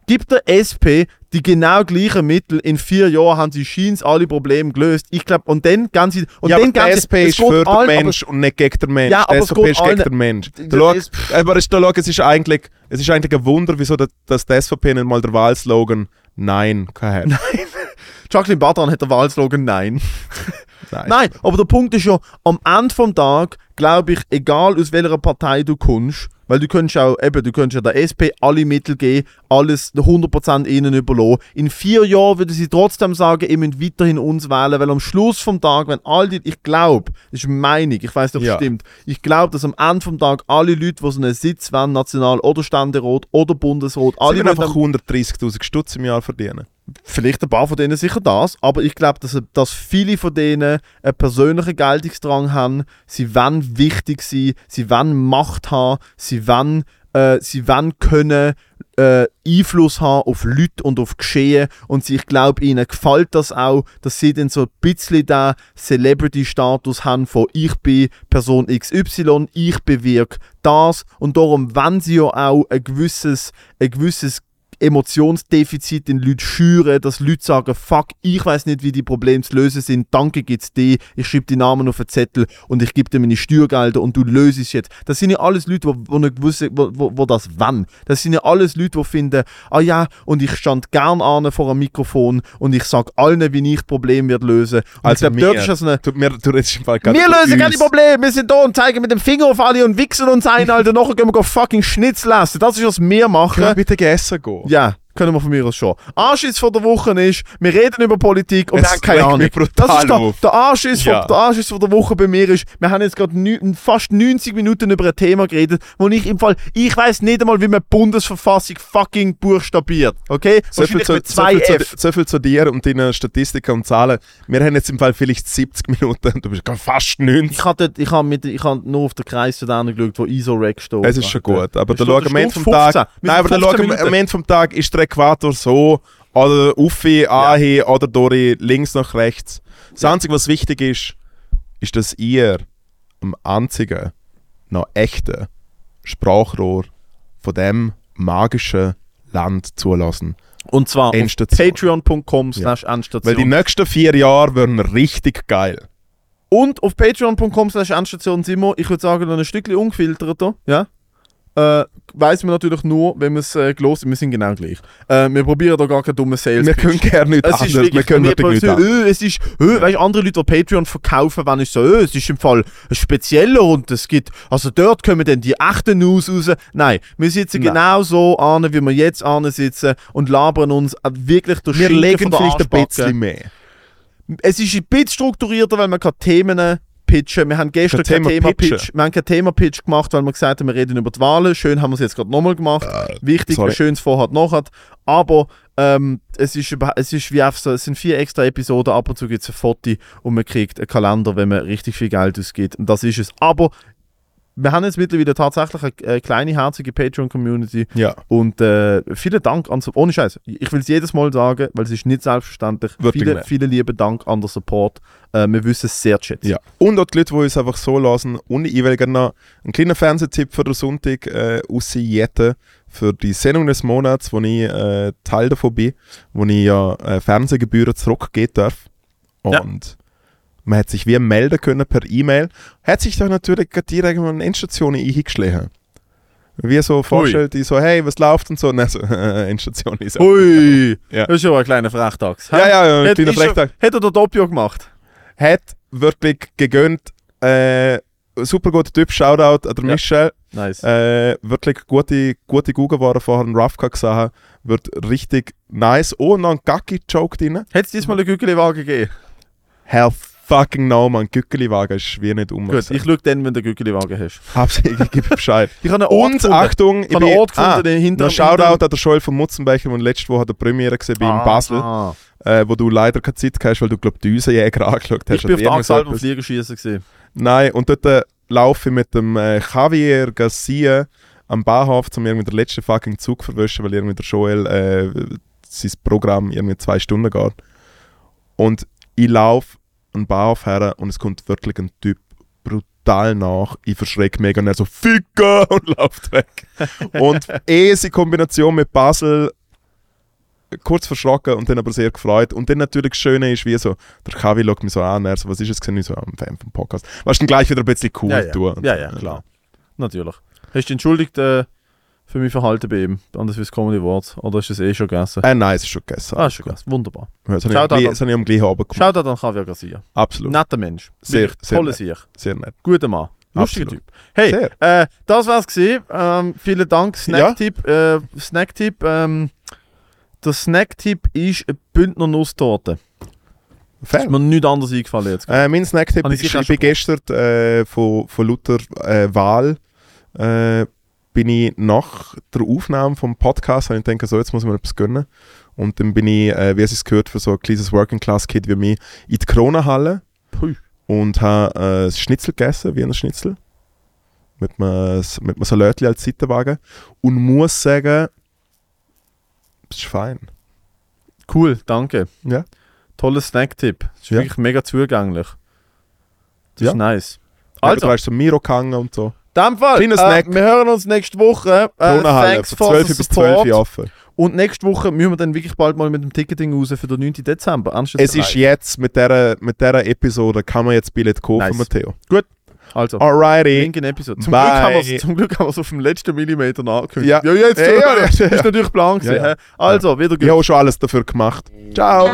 Gibt der SP die genau gleichen Mittel, in vier Jahren haben sie scheins alle Probleme gelöst. Ich glaube, und dann ganz und ja, dann aber die ganz SP ist für den Mensch und nicht gegen den Mensch. Ja, aber geht ist gegen den Mensch. Die- Da schau- die- Aber ist, da schau, es ist eigentlich, es ist eigentlich ein Wunder, wieso dat- dass die SVP nicht mal der Wahlslogan Nein hat. Jacqueline Badran hat der Wahlslogan Nein. Nein. Nein, aber der Punkt ist ja, am Ende vom Tag, glaube ich, egal aus welcher Partei du kommst, weil du könntest auch, eben, du könntest ja der SP alle Mittel geben, alles 100% ihnen überlassen. In vier Jahren würden sie trotzdem sagen, ihr müsst weiterhin uns wählen, weil am Schluss vom Tag, wenn all die, ich glaube, das ist meine Meinung, ich weiß nicht, ob es Ja. stimmt, ich glaube, dass am Ende vom Tag alle Leute, die so einen Sitz wollen, National- oder Ständerat oder Bundesrat, Sie alle wollen einfach 130'000 Stutz im Jahr verdienen. Vielleicht ein paar von denen sicher das, aber ich glaube, dass, dass viele von denen einen persönlichen Geltungsdrang haben. Sie wollen wichtig sein, sie wollen Macht haben, sie wollen, äh, sie wollen können äh, Einfluss haben auf Leute und auf Geschehen und sie, ich glaube, ihnen gefällt das auch, dass sie dann so ein bisschen den Celebrity-Status haben von ich bin Person XY, ich bewirke das und darum wenn sie ja auch ein gewisses, ein gewisses Emotionsdefizit in Leuten schüren, dass Leute sagen, fuck, ich weiß nicht, wie die Probleme zu lösen sind, danke gibt's dir, ich schreibe die Namen auf einen Zettel und ich gebe dir meine Steuergelder und du löst es jetzt. Das sind ja alles Leute, wo, wo, nicht wissen, wo, wo, wo das wann. Das sind ja alles Leute, die finden, ah ja, und ich stand gern an vor einem Mikrofon und ich sag allen, wie ich das Problem wird lösen. Also dort mir- ist das eine Du, mir, du redest im Fall wir lösen keine. Probleme, wir sind da und zeigen mit dem Finger auf alle und wichsen uns ein, Alter. Nachher gehen wir go fucking Schnitzel essen. Das ist, was wir machen. Können bitte gegessen gehen? Ja, können wir von mir aus schon. Anschiss von der Woche ist, wir reden über Politik und Es wir haben keine Ahnung. Das ist der, der, Anschiss Ja. von, der Anschiss von der Woche bei mir ist, wir haben jetzt gerade fast 90 Minuten über ein Thema geredet, wo ich im Fall, ich weiß nicht einmal, wie man Bundesverfassung fucking buchstabiert. Okay? So viel, zu, mit so, zwei viel zu, F. so viel zu dir und deinen Statistiken und Zahlen. Wir haben jetzt im Fall vielleicht 70 Minuten und du bist gerade fast 90. Ich habe ich hab mit, ich hab nur auf den Kreis zu denen geschaut, wo ISO-Rec steht. Es ist schon gut, aber steht am Ende Stunde vom Tag. 15. Wir Nein, aber sind da 15 schauen Minuten. am Ende vom Tag ist der Äquator so oder Uffi, Ahi oder Dori links nach rechts. Das Einzige, was wichtig ist, ist, dass ihr am einzigen noch echten Sprachrohr von dem magischen Land zulassen. Und zwar patreon.com slash Endstation. Weil die nächsten vier Jahre werden richtig geil. Und auf patreon.com slash Endstation sind wir, ich würde sagen, noch ein Stückchen ungefilterter, ja. Äh, weiss man natürlich nur, wenn wir es äh, gelost wir sind genau gleich. Äh, wir probieren da gar keine dummen Sales. Wir können gerne nichts es ist anderes. Wir wirklich, können wir wirklich nichts so, anderes. äh, es ist, äh, weißt, andere Leute, die Patreon verkaufen, wenn ich so, äh, es ist im Fall ein spezieller und es gibt, also dort kommen dann die echten News raus. Nein, wir sitzen Nein. genau so an, wie wir jetzt an sitzen und labern uns wirklich durch Wir Schinken legen von der vielleicht ein Arschbacke. bisschen mehr. Es ist ein bisschen strukturierter, weil man kann Themen pitchen. Wir haben gestern Kein Thema Pitch. pitchen. Wir haben kein Thema Pitch gemacht, weil wir gesagt haben, wir reden über die Wahlen. Schön haben wir es jetzt gerade nochmal gemacht. Wichtig, sorry. ein schönes Vorhat nachher. Aber ähm, es, ist, es ist wie so, es sind vier extra Episoden. Ab und zu gibt es ein Foto und man kriegt einen Kalender, wenn man richtig viel Geld ausgibt. Und das ist es. Aber wir haben jetzt mittlerweile tatsächlich eine, eine kleine, herzige Patreon-Community. Ja, Und äh, vielen Dank an ohne Scheiß. Ich will es jedes Mal sagen, weil es ist nicht selbstverständlich. Wirklich Viele, nicht. vielen lieben Dank an den Support. Äh, wir wissen es sehr zu schätzen. ja. Und auch die Leute, die uns einfach so lassen. Und ich will gerne noch einen kleinen Fernsehtipp für den Sonntag äh, rausjetten. Für die Sendung des Monats, wo ich äh, Teil davon bin, wo ich ja äh, Fernsehgebühren zurückgeben darf. Und Ja. Man hat sich wie melden können per E-Mail. Hat sich doch natürlich direkt mal eine Endstation eingeschlagen. Wie so vorstellt, die so, hey, was läuft und so. Und dann so, Endstation ist Ui, Ja. das ist schon ein kleiner Frechtags. Ja, ja, ja, ein kleiner ist schon- Frechtag. hat er der Doppio gemacht? hat wirklich gegönnt. Äh, super guter Typ, Shoutout an der Ja. Michel. Nice. Äh, wirklich gute, gute Google-Ware vorher einen Roughcut gesehen. Wird richtig nice. Oh, noch ein Gacki-Joke drin. Hat es diesmal einen Gückeli-Wagen gegeben? Hell fucking no, man. Gückeli-Wagen ist wie nicht um. Gut, ich schaue dann, wenn du Gückeli-Wagen hast. Hab's, ich gebe Bescheid. Ich habe einen Ort Und gefunden. Achtung, Ich habe einen Ort gefunden, ah, den hinter Shoutout an der Joel von Mutzenbecher, der letzte Woche der Premiere gesehen bei in Basel, Ah, äh, wo du leider keine Zeit hast, weil du, glaub die Düsenjäger angeschaut hast. ich bin auf der Axalben etwas. Fliegerschießen gesehen. Nein, und dort äh, laufe ich mit dem äh, Javier Garcia am Bahnhof, um irgendwie den letzten fucking Zug zu verwischen, weil irgendwie der Joel äh, sein Programm irgendwie zwei Stunden geht. Und ich laufe den Bahnhof her und es kommt wirklich ein Typ brutal nach. Ich verschrecke mega und er so «Ficker!» und läuft weg. und eh in Kombination mit Basel kurz verschrocken und dann aber sehr gefreut. Und dann natürlich das Schöne ist, wie so, der Kavi schaut mich so an, er so, was ist es gewesen? Ich so, am Fan vom Podcast. Was dann gleich wieder ein bisschen cool Ja, ja. tun. Ja, ja, klar. Natürlich. Hast du entschuldigt äh, für mein Verhalten bei ihm? Anders wie das Comedy Wort? Oder ist es eh schon gegessen? Äh, nein, es ist schon gegessen. Ah, ist schon gegessen. Wunderbar. Das habe ich, da. das habe ich am gleichen Abend gemacht. Schau da dann Javier Garcia. Absolut. Netter Mensch. Sehr, sehr Tolle nett. Sicht. Sehr nett. Guter Mann. Lustiger Absolut. Typ. Hey, äh, das war's gesehen. Ähm, vielen Dank. Snacktipp. Äh, Snacktipp. Ähm, der Snacktipp ist eine Bündner Nusstorte. Fair. Ist mir nichts anderes eingefallen jetzt. Äh, mein Snacktipp ist, ich, bin gestern äh, von, von Luther äh, Wahl äh, bin ich nach der Aufnahme vom Podcast habe ich gedacht, so jetzt muss ich mir etwas gönnen. Und dann bin ich, äh, wie es sich gehört, für so ein kleines Working Class Kid wie mich in die Kronenhalle und habe äh, Schnitzel gegessen, Wiener Schnitzel. Mit einem, mit einem Salatli als Seitenwagen. Und muss sagen, es ist fein. Cool, danke. Ja. Toller Snacktipp. Ist Ja. wirklich mega zugänglich. Das Ja. ist nice. Also, Also, du weißt, so Miro und so. In dem Fall, Kleiner äh, Snack. wir hören uns nächste Woche. Äh, thanks von for 12 the bis 12 support. Uhr offen. Und nächste Woche müssen wir dann wirklich bald mal mit dem Ticketing raus für den 9. Dezember. Anstatt Es ist jetzt mit dieser, mit dieser Episode kann man jetzt Billett kaufen, Nice. Matteo. Also, Alrighty. Link in Episode. Zum Bye. Glück, zum Glück haben wir es auf dem letzten Millimeter nachgekündigt. Ja. ja jetzt. Ja, ja, ja, ist natürlich Plan gewesen. Ja, ja. Also, wieder Ich gut. habe schon alles dafür gemacht. Ciao.